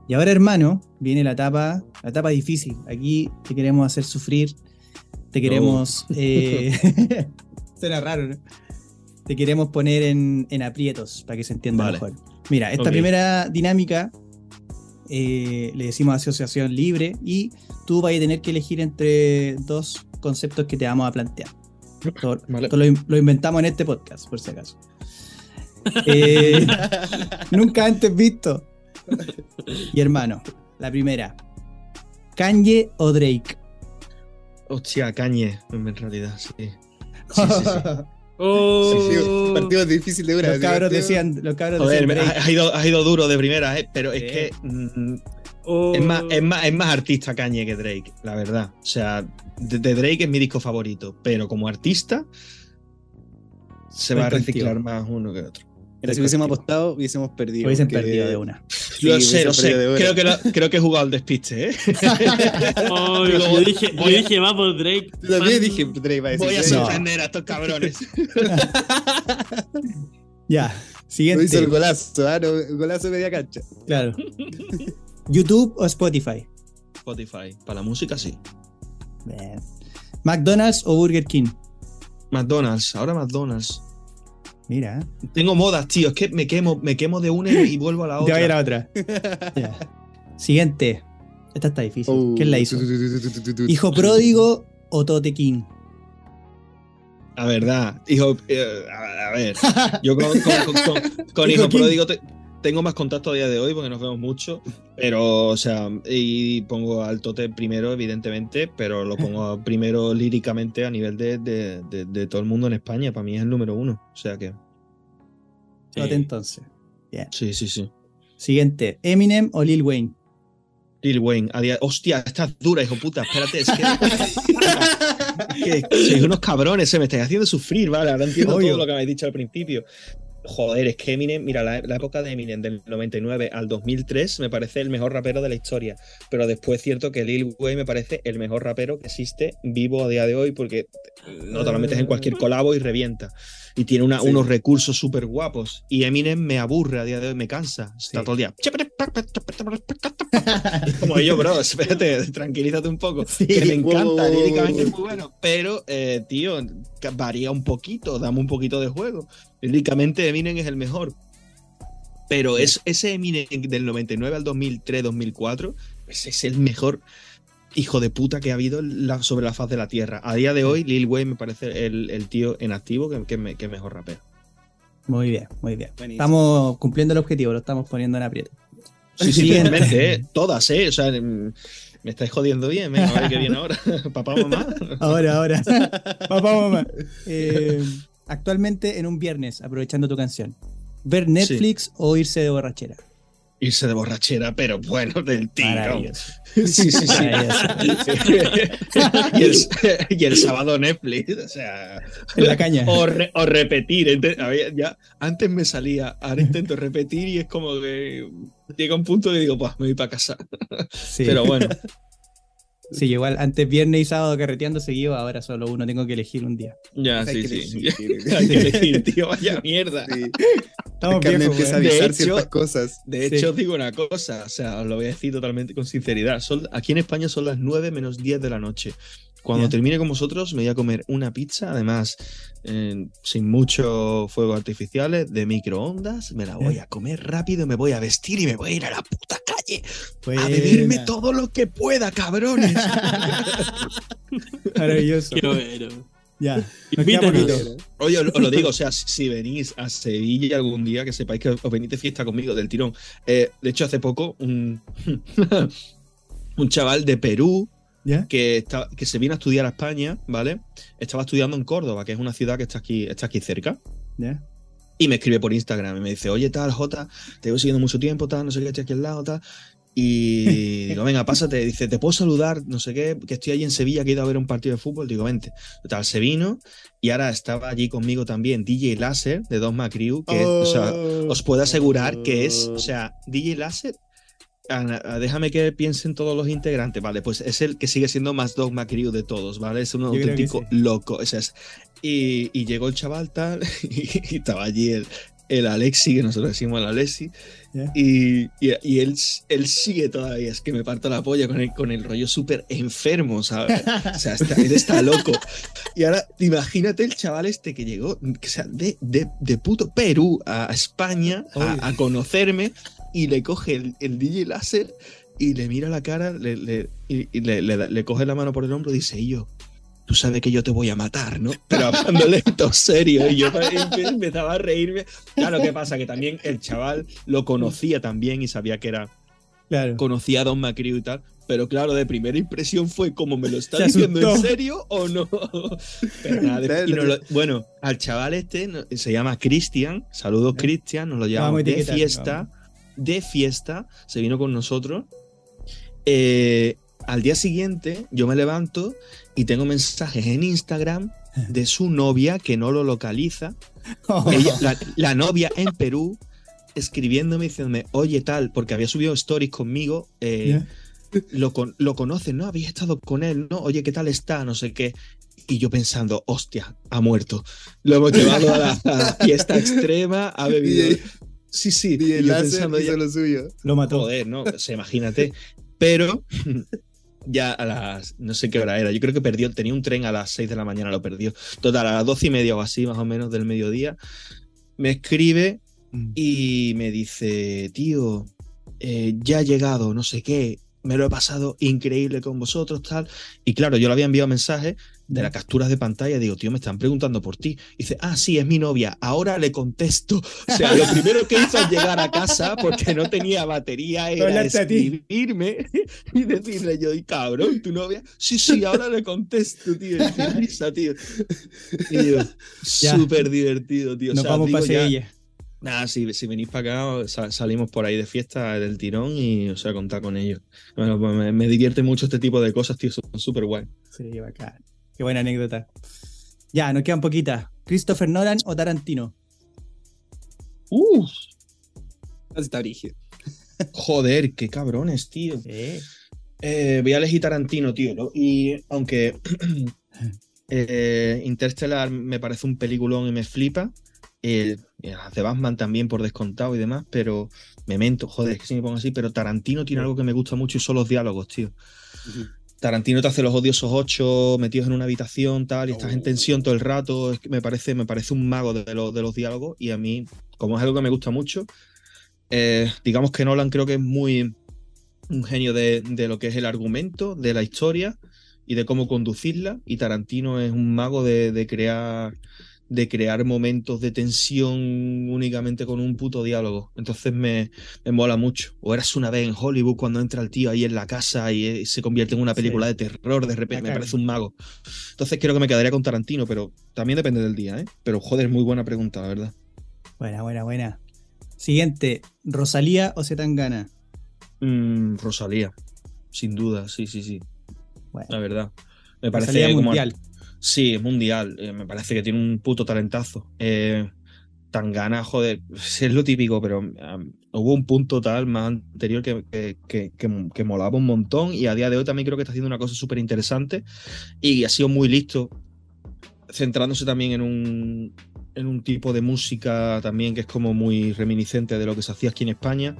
Y ahora, hermano, viene la etapa, la etapa difícil. Aquí te queremos hacer sufrir, te queremos... eh, suena raro, ¿no? Te queremos poner en, en aprietos para que se entienda Vale. mejor. Mira, esta primera dinámica eh, le decimos asociación libre y tú vas a tener que elegir entre dos conceptos que te vamos a plantear. Vale. esto lo, in- lo inventamos en este podcast, por si acaso. Eh, nunca antes visto. Y hermano, la primera. Kanye o Drake. Hostia, Cañe, en realidad, sí. Sí, sí, sí. Oh. partido difícil de una. Los cabros decían, los cabros Joder, decían ha, ha ido, ha ido duro de primera, ¿eh? pero es que mm, Oh. es, más, es, más, es más artista Cañe que Drake, la verdad. O sea, de, de Drake es mi disco favorito, pero como artista se va a reciclar más uno que otro. Mira, si hubiésemos apostado, hubiésemos perdido. Hubiesen porque- perdido de una. Sí, lo sé, lo sé. Creo que, lo- creo que he jugado al despiste, ¿eh? Oh, Digo, yo dije, voy yo a- dije, va por Drake. También dije, Drake va a decir. Voy a sorprender a estos cabrones. Ya, Lo siguiente. hizo el golazo, ¿ah? No, el golazo de media cancha. Claro. YouTube o Spotify. Spotify, para la música sí. Bien. McDonald's o Burger King. McDonald's, ahora McDonald's. Mira. Tengo modas, tío. Es que me quemo, me quemo de una y vuelvo a la te va a ir otra. a otra. Siguiente. Esta está difícil. Oh. ¿Quién la hizo? ¿Hijo pródigo o Tote King? La verdad, hijo, eh, a, a ver, yo con, con- con- con- con Hijo pródigo te- tengo más contacto a día de hoy porque nos vemos mucho, pero, o sea, y pongo al Tote primero, evidentemente, pero lo pongo primero líricamente a nivel de, de- de- de todo el mundo en España. Para mí es el número uno, o sea que. Tote Sí, entonces. sí, sí, sí. Siguiente. Eminem o Lil Wayne. Lil Wayne, a día- hostia, estás dura, hijo puta, espérate, es que, que sois unos cabrones, se me estáis haciendo sufrir, vale, ahora entiendo Obvio. todo lo que me habéis dicho al principio. Joder, es que Eminem, mira, la, la época de Eminem del 99 al 2003 me parece el mejor rapero de la historia. Pero después es cierto que Lil Wayne me parece el mejor rapero que existe vivo a día de hoy porque no te lo metes en cualquier colabo y revienta. Y tiene una- Sí. unos recursos súper guapos. Y Eminem me aburre a día de hoy, me cansa. Está Sí. todo el día. Como yo, bro, espérate, tranquilízate un poco. Sí. Que me encanta, Wow, líricamente es muy bueno. Pero, eh, tío, varía un poquito, dame un poquito de juego. Líricamente Eminem es el mejor. Pero es, ese Eminem del 99 al 2003, 2004, ese es el mejor hijo de puta que ha habido la- sobre la faz de la tierra. A día de hoy, Lil Wayne me parece el, el tío en activo que, que, me- que mejor rapero. Muy bien, muy bien. Buenísimo. Estamos cumpliendo el objetivo, lo estamos poniendo en aprieto. Sí, sí, ¿eh? Todas, ¿eh? O sea, mm, me estáis jodiendo bien, venga, a ver qué viene ahora. Papá, mamá. Ahora, ahora. Papá, mamá. Eh, actualmente en un viernes, aprovechando tu canción. ¿Ver Netflix o irse de borrachera? Irse de borrachera, pero bueno, del tiro. Sí, sí, sí. Y, el, y el sábado Netflix, o sea. En la caña. O, re- o repetir. ente- ya, antes me salía, ahora intento repetir y es como que llega un punto que digo, pues me voy para casa. Sí. Pero bueno, Sí, igual antes viernes y sábado carreteando seguido, ahora solo uno, tengo que elegir un día. ya, Hay sí, que sí. elegir. Hay que elegir, tío, vaya mierda. Sí. Estamos viejos, empieza a weón. De avisar hecho- ciertas cosas. De Sí. hecho, os digo una cosa, o sea, os lo voy a decir totalmente con sinceridad. Son, aquí en España son las 9 menos 10 de la noche. Cuando termine con vosotros, me voy a comer una pizza, además, eh, sin muchos fuegos artificiales, de microondas. Me la voy a comer rápido, me voy a vestir y me voy a ir a la puta calle a Buena. beberme todo lo que pueda, cabrones. Maravilloso. Qué bueno. Ya. Oye, os, lo digo, o sea, si, si venís a Sevilla algún día, que sepáis que os venís de fiesta conmigo del tirón. Eh, de hecho, hace poco, un, un chaval de Perú ¿Ya? que, está, que se vino a estudiar a España, ¿vale? Estaba estudiando en Córdoba, que es una ciudad que está aquí, está aquí cerca. ¿Ya? Y me escribe por Instagram y me dice, oye, tal, Jota, te llevo siguiendo mucho tiempo, tal, no sé qué, estoy aquí al lado, tal. Y digo, venga, pásate. Dice, ¿te puedo saludar? No sé qué, que estoy allí en Sevilla, que he ido a ver un partido de fútbol. Digo, vente. Total, se vino y ahora estaba allí conmigo también DJ Láser de Dogma Crew, que o sea, os puedo asegurar que es, o sea, DJ Láser. Ana, ah, déjame que piensen todos los integrantes, ¿vale? Pues es el que sigue siendo más Dogma Crew de todos, ¿vale? Es un Yo auténtico sí. loco. ese es. Y, y llegó el chaval tal, y, y estaba allí el, el Alexi, que nosotros decimos el Alexi, ¿Ya? y, y, y él, él sigue todavía, es que me parto la polla con el, con el rollo súper enfermo, ¿sabes? O sea, está, él está loco. Y ahora, imagínate el chaval este que llegó, que sea, de, de, de puto Perú a España a, a conocerme y le coge el, el DJ láser y le mira la cara le, le- y, y le, coge la mano por el hombro y dice, y yo, tú sabes que yo te voy a matar, ¿no? Pero hablándole todo serio y yo empe- empezaba a reírme. Claro, ¿qué pasa? Que también el chaval lo conocía también y sabía que era Claro. conocía a Don Macrio y tal. Pero claro, de primera impresión fue como me lo está diciendo en serio o no. Pero nada, de- y nos lo- bueno, al chaval este se llama Cristian. Saludos, ¿Eh? Cristian. Nos lo llevamos de fiesta. De fiesta. Se vino con nosotros. Eh, al día siguiente, yo me levanto y tengo mensajes en Instagram de su novia que no lo localiza ella- la, la novia en Perú escribiéndome diciéndome, oye tal, porque había subido stories conmigo, eh, lo, lo conoces, ¿no? Había estado con él, ¿no? Oye, ¿qué tal está? No sé qué. Y yo pensando, hostia, ha muerto. Lo hemos llevado a la, a la fiesta extrema, ha bebido. Sí, sí. Y yo Láser pensando hizo ya, lo suyo. Lo mató. Joder, no, o sea, imagínate. Pero ya a las, no sé qué hora era, yo creo que perdió, tenía un tren a las 6 de la mañana, lo perdió. Total, a las 12 y media o así, más o menos, del mediodía, me escribe Mm. y me dice, tío, eh, ya he llegado, no sé qué, me lo he pasado increíble con vosotros, tal. Y claro, yo le había enviado mensajes de las capturas de pantalla, digo, tío, me están preguntando por ti. Y dice, ah, sí, es mi novia, ahora le contesto. O sea, lo primero que hizo al llegar a casa, porque no tenía batería, era escribirme y decirle yo, y cabrón, tu novia, sí, sí, ahora le contesto, tío. Y qué risa, tío. Y Ya. súper divertido, tío. O Nos sea, vamos digo ya-. Nada, si, si venís para acá, sa- salimos por ahí de fiesta del tirón y os voy a contar con ellos. Bueno, pues me, me divierte mucho este tipo de cosas, tío, son súper guay. Sí, bacán. Qué buena anécdota. Ya, nos quedan poquitas. ¿Christopher Nolan o Tarantino? Uf, está brígido. joder, qué cabrones, tío. Eh, voy a elegir Tarantino, tío. ¿no? Y aunque eh, Interstellar me parece un peliculón y me flipa, eh, las de Batman también por descontado y demás, pero me mento, joder, es que si me pongo así, pero Tarantino tiene algo que me gusta mucho y son los diálogos, tío. Tarantino te hace los odiosos ocho metidos en una habitación, tal, y estás en tensión todo el rato. Es que me parece, me parece un mago de, lo- de los diálogos. Y a mí, como es algo que me gusta mucho, eh, digamos que Nolan creo que es muy un genio de, de lo que es el argumento, de la historia y de cómo conducirla. Y Tarantino es un mago de, de crear de crear momentos de tensión únicamente con un puto diálogo. Entonces me, me mola mucho. O eras una vez en Hollywood cuando entra el tío ahí en la casa y, eh, se convierte en una película Sí. de terror, de repente me Bacán. parece un mago. Entonces creo que me quedaría con Tarantino, pero también depende del día, ¿eh? Pero joder, muy buena pregunta, la verdad. Buena, buena, buena. Siguiente, ¿Rosalía o Zetangana? Mm, Rosalía, sin duda, sí, sí, sí, Bueno, la verdad. Me parece Rosalía como- mundial. Sí, es mundial. eh, me parece que tiene un puto talentazo. Eh, Tangana, joder, es lo típico, pero hubo un punto tal más anterior que- que- que molaba un montón y a día de hoy también creo que está haciendo una cosa súper interesante y ha sido muy listo, centrándose también en un, en un tipo de música también que es como muy reminiscente de lo que se hacía aquí en España,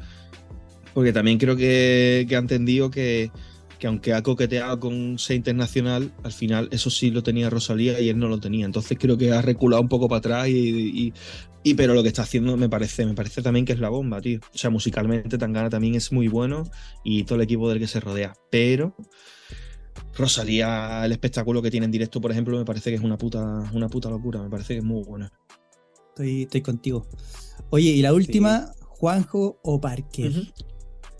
porque también creo que, que ha entendido que, que aunque ha coqueteado con ser internacional, al final eso sí lo tenía Rosalía y él no lo tenía. Entonces creo que ha reculado un poco para atrás y, y- y- pero lo que está haciendo me parece, me parece también que es la bomba, tío. O sea, musicalmente Tangana también es muy bueno y todo el equipo del que se rodea. Pero Rosalía, el espectáculo que tiene en directo, por ejemplo, me parece que es una puta, una puta locura. Me parece que es muy bueno. Estoy, estoy contigo. Oye, y la última, Juanjo o Parker.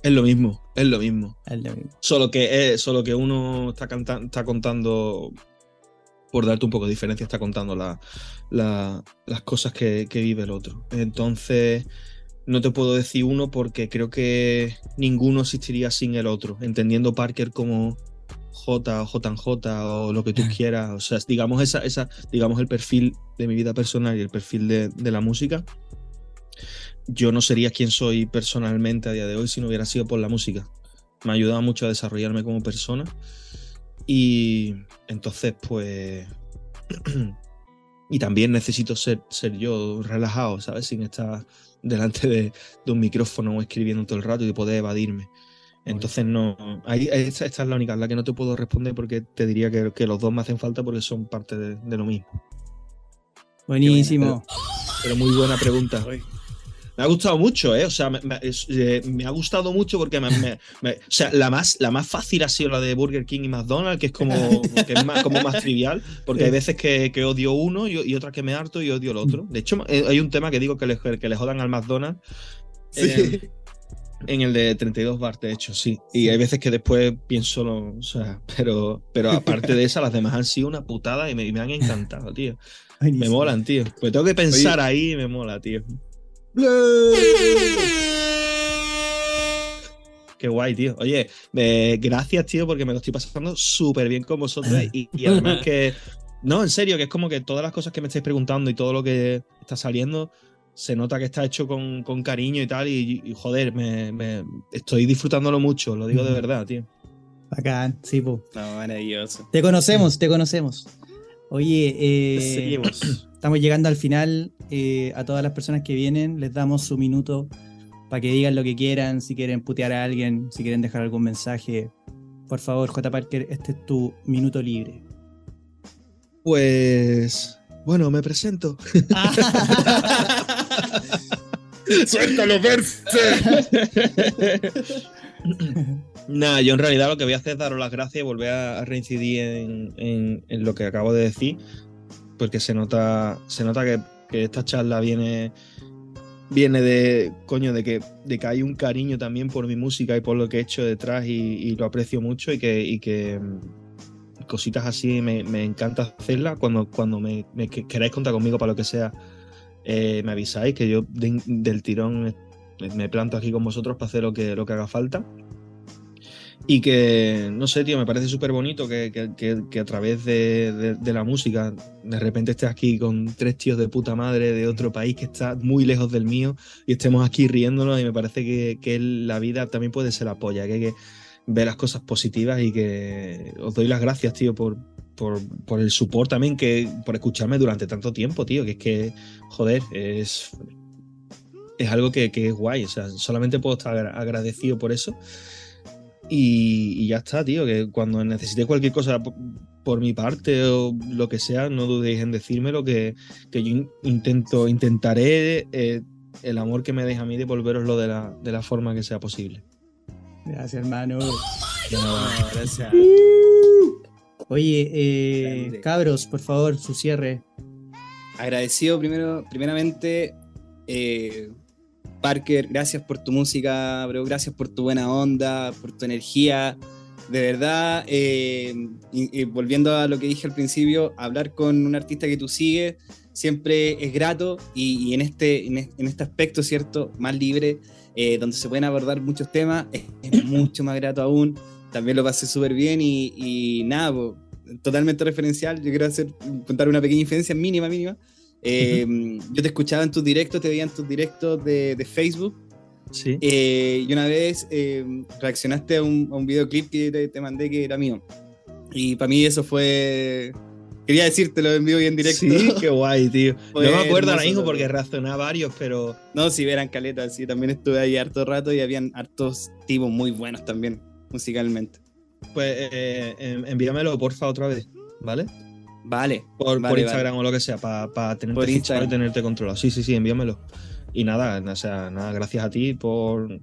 Es lo mismo, es lo mismo. Es lo mismo. Solo que, eh, solo que uno está, canta- está contando, por darte un poco de diferencia, está contando la- la- las cosas que, que vive el otro. Entonces, no te puedo decir uno porque creo que ninguno existiría sin el otro, entendiendo Parker como J o JJ o lo que tú quieras. O sea, digamos, esa, esa, digamos el perfil de mi vida personal y el perfil de, de la música. Yo no sería quien soy personalmente a día de hoy si no hubiera sido por la música me ha ayudado mucho a desarrollarme como persona. Y entonces, pues. y también necesito ser, ser yo relajado, ¿sabes? Sin estar delante de, de un micrófono o escribiendo todo el rato y poder evadirme. Entonces, no. Ahí, esta, esta es la única, en la que no te puedo responder porque te diría que, que los dos me hacen falta porque son parte de, de lo mismo. Buenísimo. Pero muy buena pregunta. Me ha gustado mucho, ¿eh? O sea, me, eh, me ha gustado mucho porque me, o sea, la más, la más fácil ha sido la de Burger King y McDonald's, que es como, que es más, como más trivial, porque hay veces que, que odio uno y, y otras que me harto y odio el otro. De hecho, eh, hay un tema que digo que le, que le jodan al McDonald's. eh, en el de 32 bar, de hecho, sí. Y hay veces que después pienso, no, o sea, pero, pero aparte de esa, las demás han sido una putada y me, y me han encantado, tío. Me Buenísimo. molan, tío. Pues tengo que pensar ahí y me mola, tío. Qué guay, tío. Oye, eh, gracias, tío, porque me lo estoy pasando súper bien con vosotros. Y, y además que. No, en serio, que es como que todas las cosas que me estáis preguntando y todo lo que está saliendo, se nota que está hecho con, con cariño y tal. Y, y, joder, me, me- estoy disfrutándolo mucho, lo digo de verdad, tío. Bacán, sí, po. No, maravilloso. Te conocemos, te conocemos. Oye, eh, Seguimos. estamos llegando al final. eh, a todas las personas que vienen, les damos su minuto para que digan lo que quieran, si quieren putear a alguien, si quieren dejar algún mensaje. Por favor, J. Parker, este es tu minuto libre. Pues. Bueno, me presento. ¡Suéltalo, Perse! Nada, yo en realidad lo que voy a hacer es daros las gracias y volver a, reincidir en, lo que acabo de decir, porque se nota, se nota que, esta charla viene, viene de, coño, de que, de que hay un cariño también por mi música y por lo que he hecho detrás y, y lo aprecio mucho y que, y que mm, cositas así me, encanta hacerlas. Cuando, cuando me, me que- queráis contar conmigo para lo que sea, eh, me avisáis que yo de- del tirón me planto aquí con vosotros para hacer lo que, lo que haga falta. Y que, no sé, tío, me parece súper bonito que, que- que- a través de, de- la música de repente estés aquí con tres tíos de puta madre de otro país que está muy lejos del mío y estemos aquí riéndonos y me parece que, que la vida también puede ser la polla, que hay que ver las cosas positivas y que os doy las gracias, tío, por, por, por el support también, que, por escucharme durante tanto tiempo, tío, que es que, joder, es, es algo que, que es guay, o sea, solamente puedo estar agra- agradecido por eso. Y, y ya está, tío, que cuando necesitéis cualquier cosa por, por mi parte o lo que sea, no dudéis en decírmelo, que, que yo in- intento, intentaré eh, el amor que me deis a mí devolveroslo de la, de la forma que sea posible. Gracias, hermano. De nada. gracias. Oye, eh, cabros, por favor, su cierre. Agradecido primero, primeramente, eh, Parker, gracias por tu música, bro, gracias por tu buena onda, por tu energía. De verdad, eh, y- y volviendo a lo que dije al principio, hablar con un artista que tú sigues siempre es grato y, y en, este, en, es- en este aspecto, ¿cierto? Más libre, eh, donde se pueden abordar muchos temas, es, es mucho más grato aún. También lo pasé súper bien y, y nada, po, totalmente referencial. Yo quiero hacer, contar una pequeña infancia mínima, mínima. Eh, Yo te escuchaba en tus directos, te veía en tus directos de, de Facebook. Sí. eh, y una vez eh, reaccionaste a un, a un videoclip que te, te mandé que era mío. Y para mí eso fue. Quería decírtelo en vivo y en directo. Sí, qué guay, tío. Fue no me acuerdo ahora mismo porque reaccioné a varios, pero No, si verán caletas, sí, también estuve ahí harto rato y habían hartos tipos muy buenos también, musicalmente. pues eh, en- envíamelo porfa otra vez, ¿vale? Vale. Por, Vale, por Instagram o lo que sea, para tenerte Por fichado Instagram. y tenerte controlado. Sí, sí, sí, envíamelo. Y nada, o sea, nada, gracias a ti por.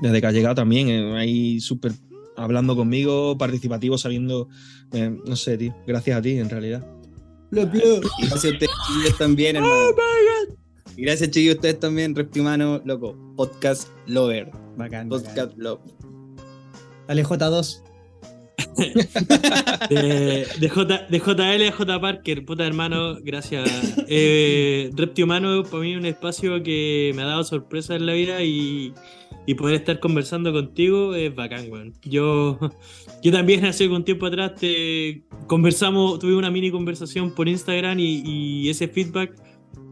Desde que has llegado también, eh, ahí súper hablando conmigo, participativo, sabiendo. eh, no sé, tío. Gracias a ti, en realidad. Y gracias a ustedes también, hermano. Y gracias chiquillos a ustedes también, Reptimano, loco. Podcast Lover. Bacán. bacán. Podcast Love. Dale J2. De, de, J, de JL a J Parker, puta hermano, gracias. Eh, Humano para mí es un espacio que me ha dado sorpresas en la vida y, y poder estar conversando contigo es bacán, weón. Yo, yo también hace un tiempo atrás te conversamos, tuve una mini conversación por Instagram y, y ese feedback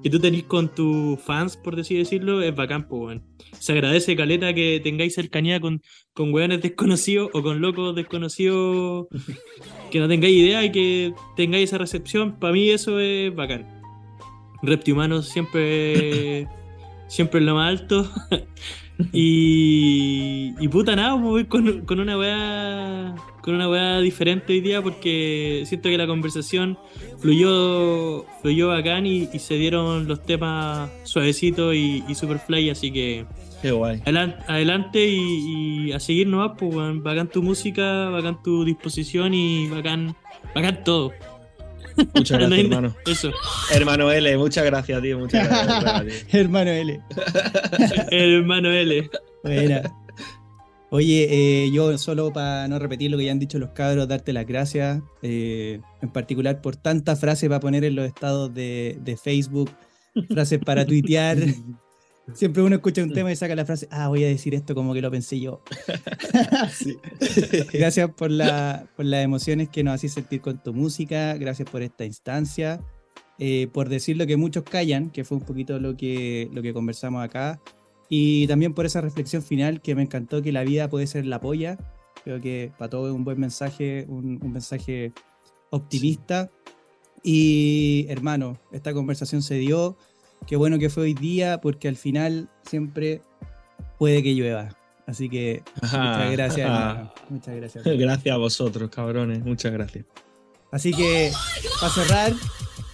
que tú tenés con tus fans, por así decirlo, es bacán, pues, weón. Se agradece, Caleta, que tengáis cercanía con, con weones desconocidos o con locos desconocidos que no tengáis idea y que tengáis esa recepción. Para mí eso es bacán. Reptihumano siempre, siempre en lo más alto. y, y puta nada, voy con, con una weá con una weá diferente hoy día porque siento que la conversación fluyó, fluyó bacán y, y se dieron los temas suavecitos y, y super fly, así que Qué guay. adelante, adelante y, y a seguir nomás, pues bacán tu música, bacán tu disposición y bacán, bacán todo. Muchas gracias, hermano. Eso. Hermano L, muchas gracias, tío. Muchas gracias. tío. Hermano L. Hermano L. Buena. Oye, eh, yo solo para no repetir lo que ya han dicho los cabros, darte las gracias, eh, en particular por tantas frases para poner en los estados de, de Facebook, frases para tuitear. Siempre uno escucha un tema y saca la frase, ah, voy a decir esto como que lo pensé yo. Gracias por, la, por las emociones que nos hacís sentir con tu música, gracias por esta instancia, eh, por decir lo que muchos callan, que fue un poquito lo que, lo que conversamos acá, y también por esa reflexión final que me encantó que la vida puede ser la polla. Creo que para todo es un buen mensaje, un, un mensaje optimista. Y hermano, esta conversación se dio. Qué bueno que fue hoy día porque al final siempre puede que llueva. Así que muchas gracias, hermano. Muchas gracias. Gracias a vosotros, cabrones. Muchas gracias. Así que, para cerrar,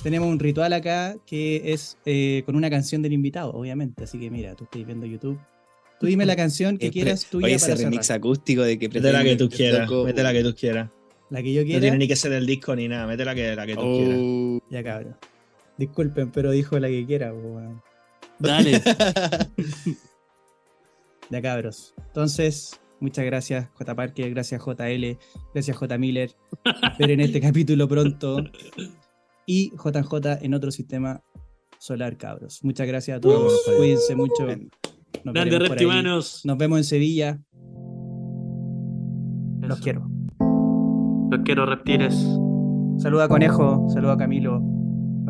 tenemos un ritual acá que es eh, con una canción del invitado, obviamente. Así que mira, tú estás viendo YouTube. Tú dime la canción que Eh, quieras tuya Oye, para ese remix cerrar. acústico de que Mete la que tú quieras. Mete la que tú quieras. La que yo No quiera. tiene ni que ser el disco ni nada. Mete la que, la que tú quieras. Oh. Ya cabrón. Disculpen, pero dijo la que quiera, weón. Dale. Ya cabros. Entonces, muchas gracias, J. Parker, gracias JL, gracias J. Miller. Esperen este capítulo pronto. Y JJ en otro sistema solar, cabros. Muchas gracias a todos. Allá. Cuídense mucho. Nos Grande reptimanos. Nos vemos en Sevilla. Los quiero. Los quiero, reptiles. Saluda a Conejo, saluda a Camilo.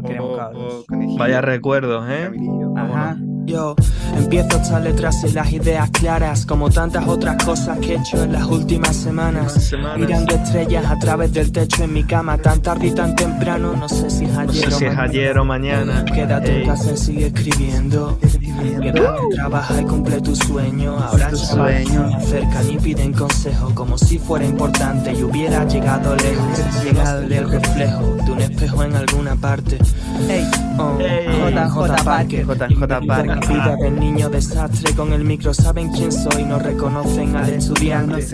Queremos, cabros. oh, Vaya recuerdos, ¿eh? Ajá. Yo empiezo a echar letras y las ideas claras, como tantas otras cosas que he hecho en las últimas semanas. Semanas. Mirando estrellas a través del techo en mi cama, tan tarde y tan temprano, no sé si es No ayer sé o si es mañana. ayer o mañana. Quédate en casa y sigue escribiendo. Quédate, trabaja y cumple tu sueño. Ahora Tu chavales sueño. me acercan y piden consejo, como si fuera importante y hubiera llegado lejos. Llegado el reflejo de un espejo en alguna parte. Ey, Oh, Ey, JJ Parker. JJ Parker. La vida del niño desastre con el micro saben quién soy, no reconocen al estudiante.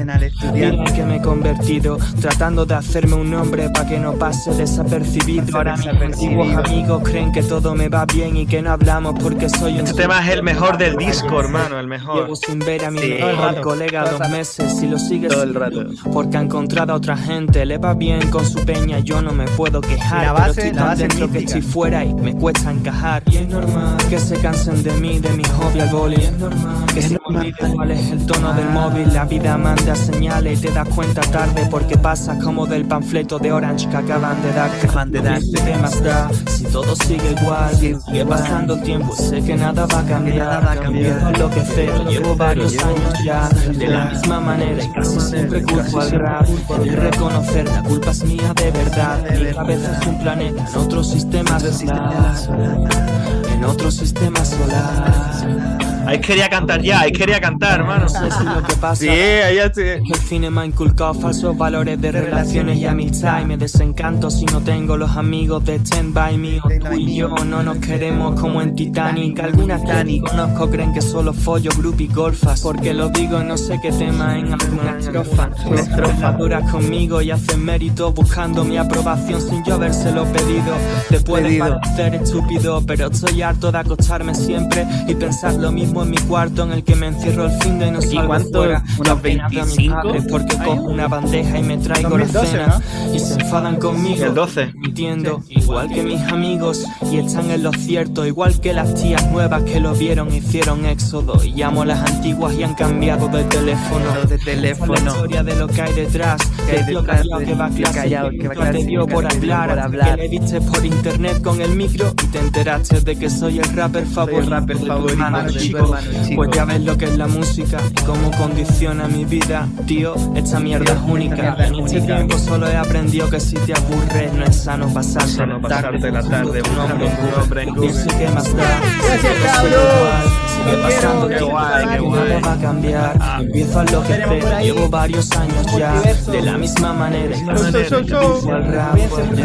Miren que me he convertido tratando de hacerme un nombre para que no pase desapercibido. Ahora mis antiguos amigos creen que todo me va bien y que no hablamos porque soy un Este tema es el mejor del disco, hermano, el mejor. Llevo sin ver a mi Sí. mejor Todo el rato, colega todo el dos rato. meses y lo sigue Todo el rato. Porque ha encontrado a otra gente, le va bien con su peña, yo no me puedo quejar. La pero base- estoy la base es dentro que mística. estoy fuera y me cuesta encajar. Y es normal que se cansen de mí, de mi hobby al boli. Es normal que se me olvide cuál es el tono del móvil. La vida manda señales y te das cuenta tarde porque pasas como del panfleto de Orange que acaban de dar. Acaban de dar. ¿Qué más da? Si todo sigue igual, sigue pasando el tiempo, sé que nada va a cambiar. nada va a cambiar. Empiezo a enloquecer, llevo varios años ya de la misma manera y casi siempre culpo al rap. De reconocer la culpa es mía de verdad. Mi cabeza es un planeta en otro sistema solar. En otro sistema solar. Ahí quería cantar ya, ahí quería cantar, hermano. No sé si lo que pasa. Sí, allá estoy. el cine me ha inculcado falsos valores de relaciones y amistad y me desencanto si no tengo los amigos de Stand By Me o tú y yo no nos queremos como en Titanic. Algunas que ni conozco creen que solo follo group y golfas. Porque lo digo no sé qué tema en alguna estrofa. Estrofa duras conmigo y hacen mérito buscando mi aprobación sin yo habérselo pedido. Te puedes Pedido. parecer estúpido pero estoy harto de acostarme siempre y pensar lo mismo en mi cuarto en el que me encierro el fin de no ¿Aquí salgo cuánto? fuera ¿Unos Apenas veo a mis 25? padres porque cojo una bandeja y me traigo 2012, la cena y se enfadan conmigo. El 12. Mintiendo, igual que mis amigos y están en lo cierto, igual que las tías nuevas que lo vieron hicieron éxodo y llamo a las antiguas y han cambiado de teléfono. de teléfono. es la historia de lo que hay detrás, Que tío detrás callado que va clase, callado que que va a no te clase, dio que por no hablar, por hablar. que le viste por internet con el micro y te enteraste de que soy el rapper favorito, rapper de tu favorito hermano de tu chico. Chico. Pues ya ves lo que es la música y cómo condiciona mi vida, tío. Esta mierda es única. mierda es En este única. tiempo solo he aprendido que si te aburres no es sano pasarte Sano pasarte la tarde tu nombre en Google. No sé qué más da. Gracias, Todo sigue pasando qué guay, qué nada guay. va a cambiar. Empiezo a ahí Llevo varios años ya de la misma manera. mucho.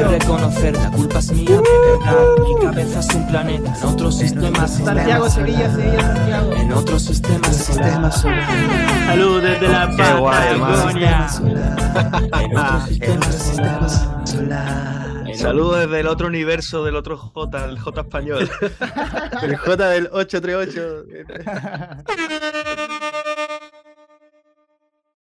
reconocer la culpa es mía de verdad. Mi cabeza es un planeta en otro sistema Santiago, solar. Sevilla, Sevilla, Santiago. En otro sistema solar. Salud desde la. Patagonia. En otro sistema solar. Saludos desde el otro universo, del otro J, el J español. El J del 838.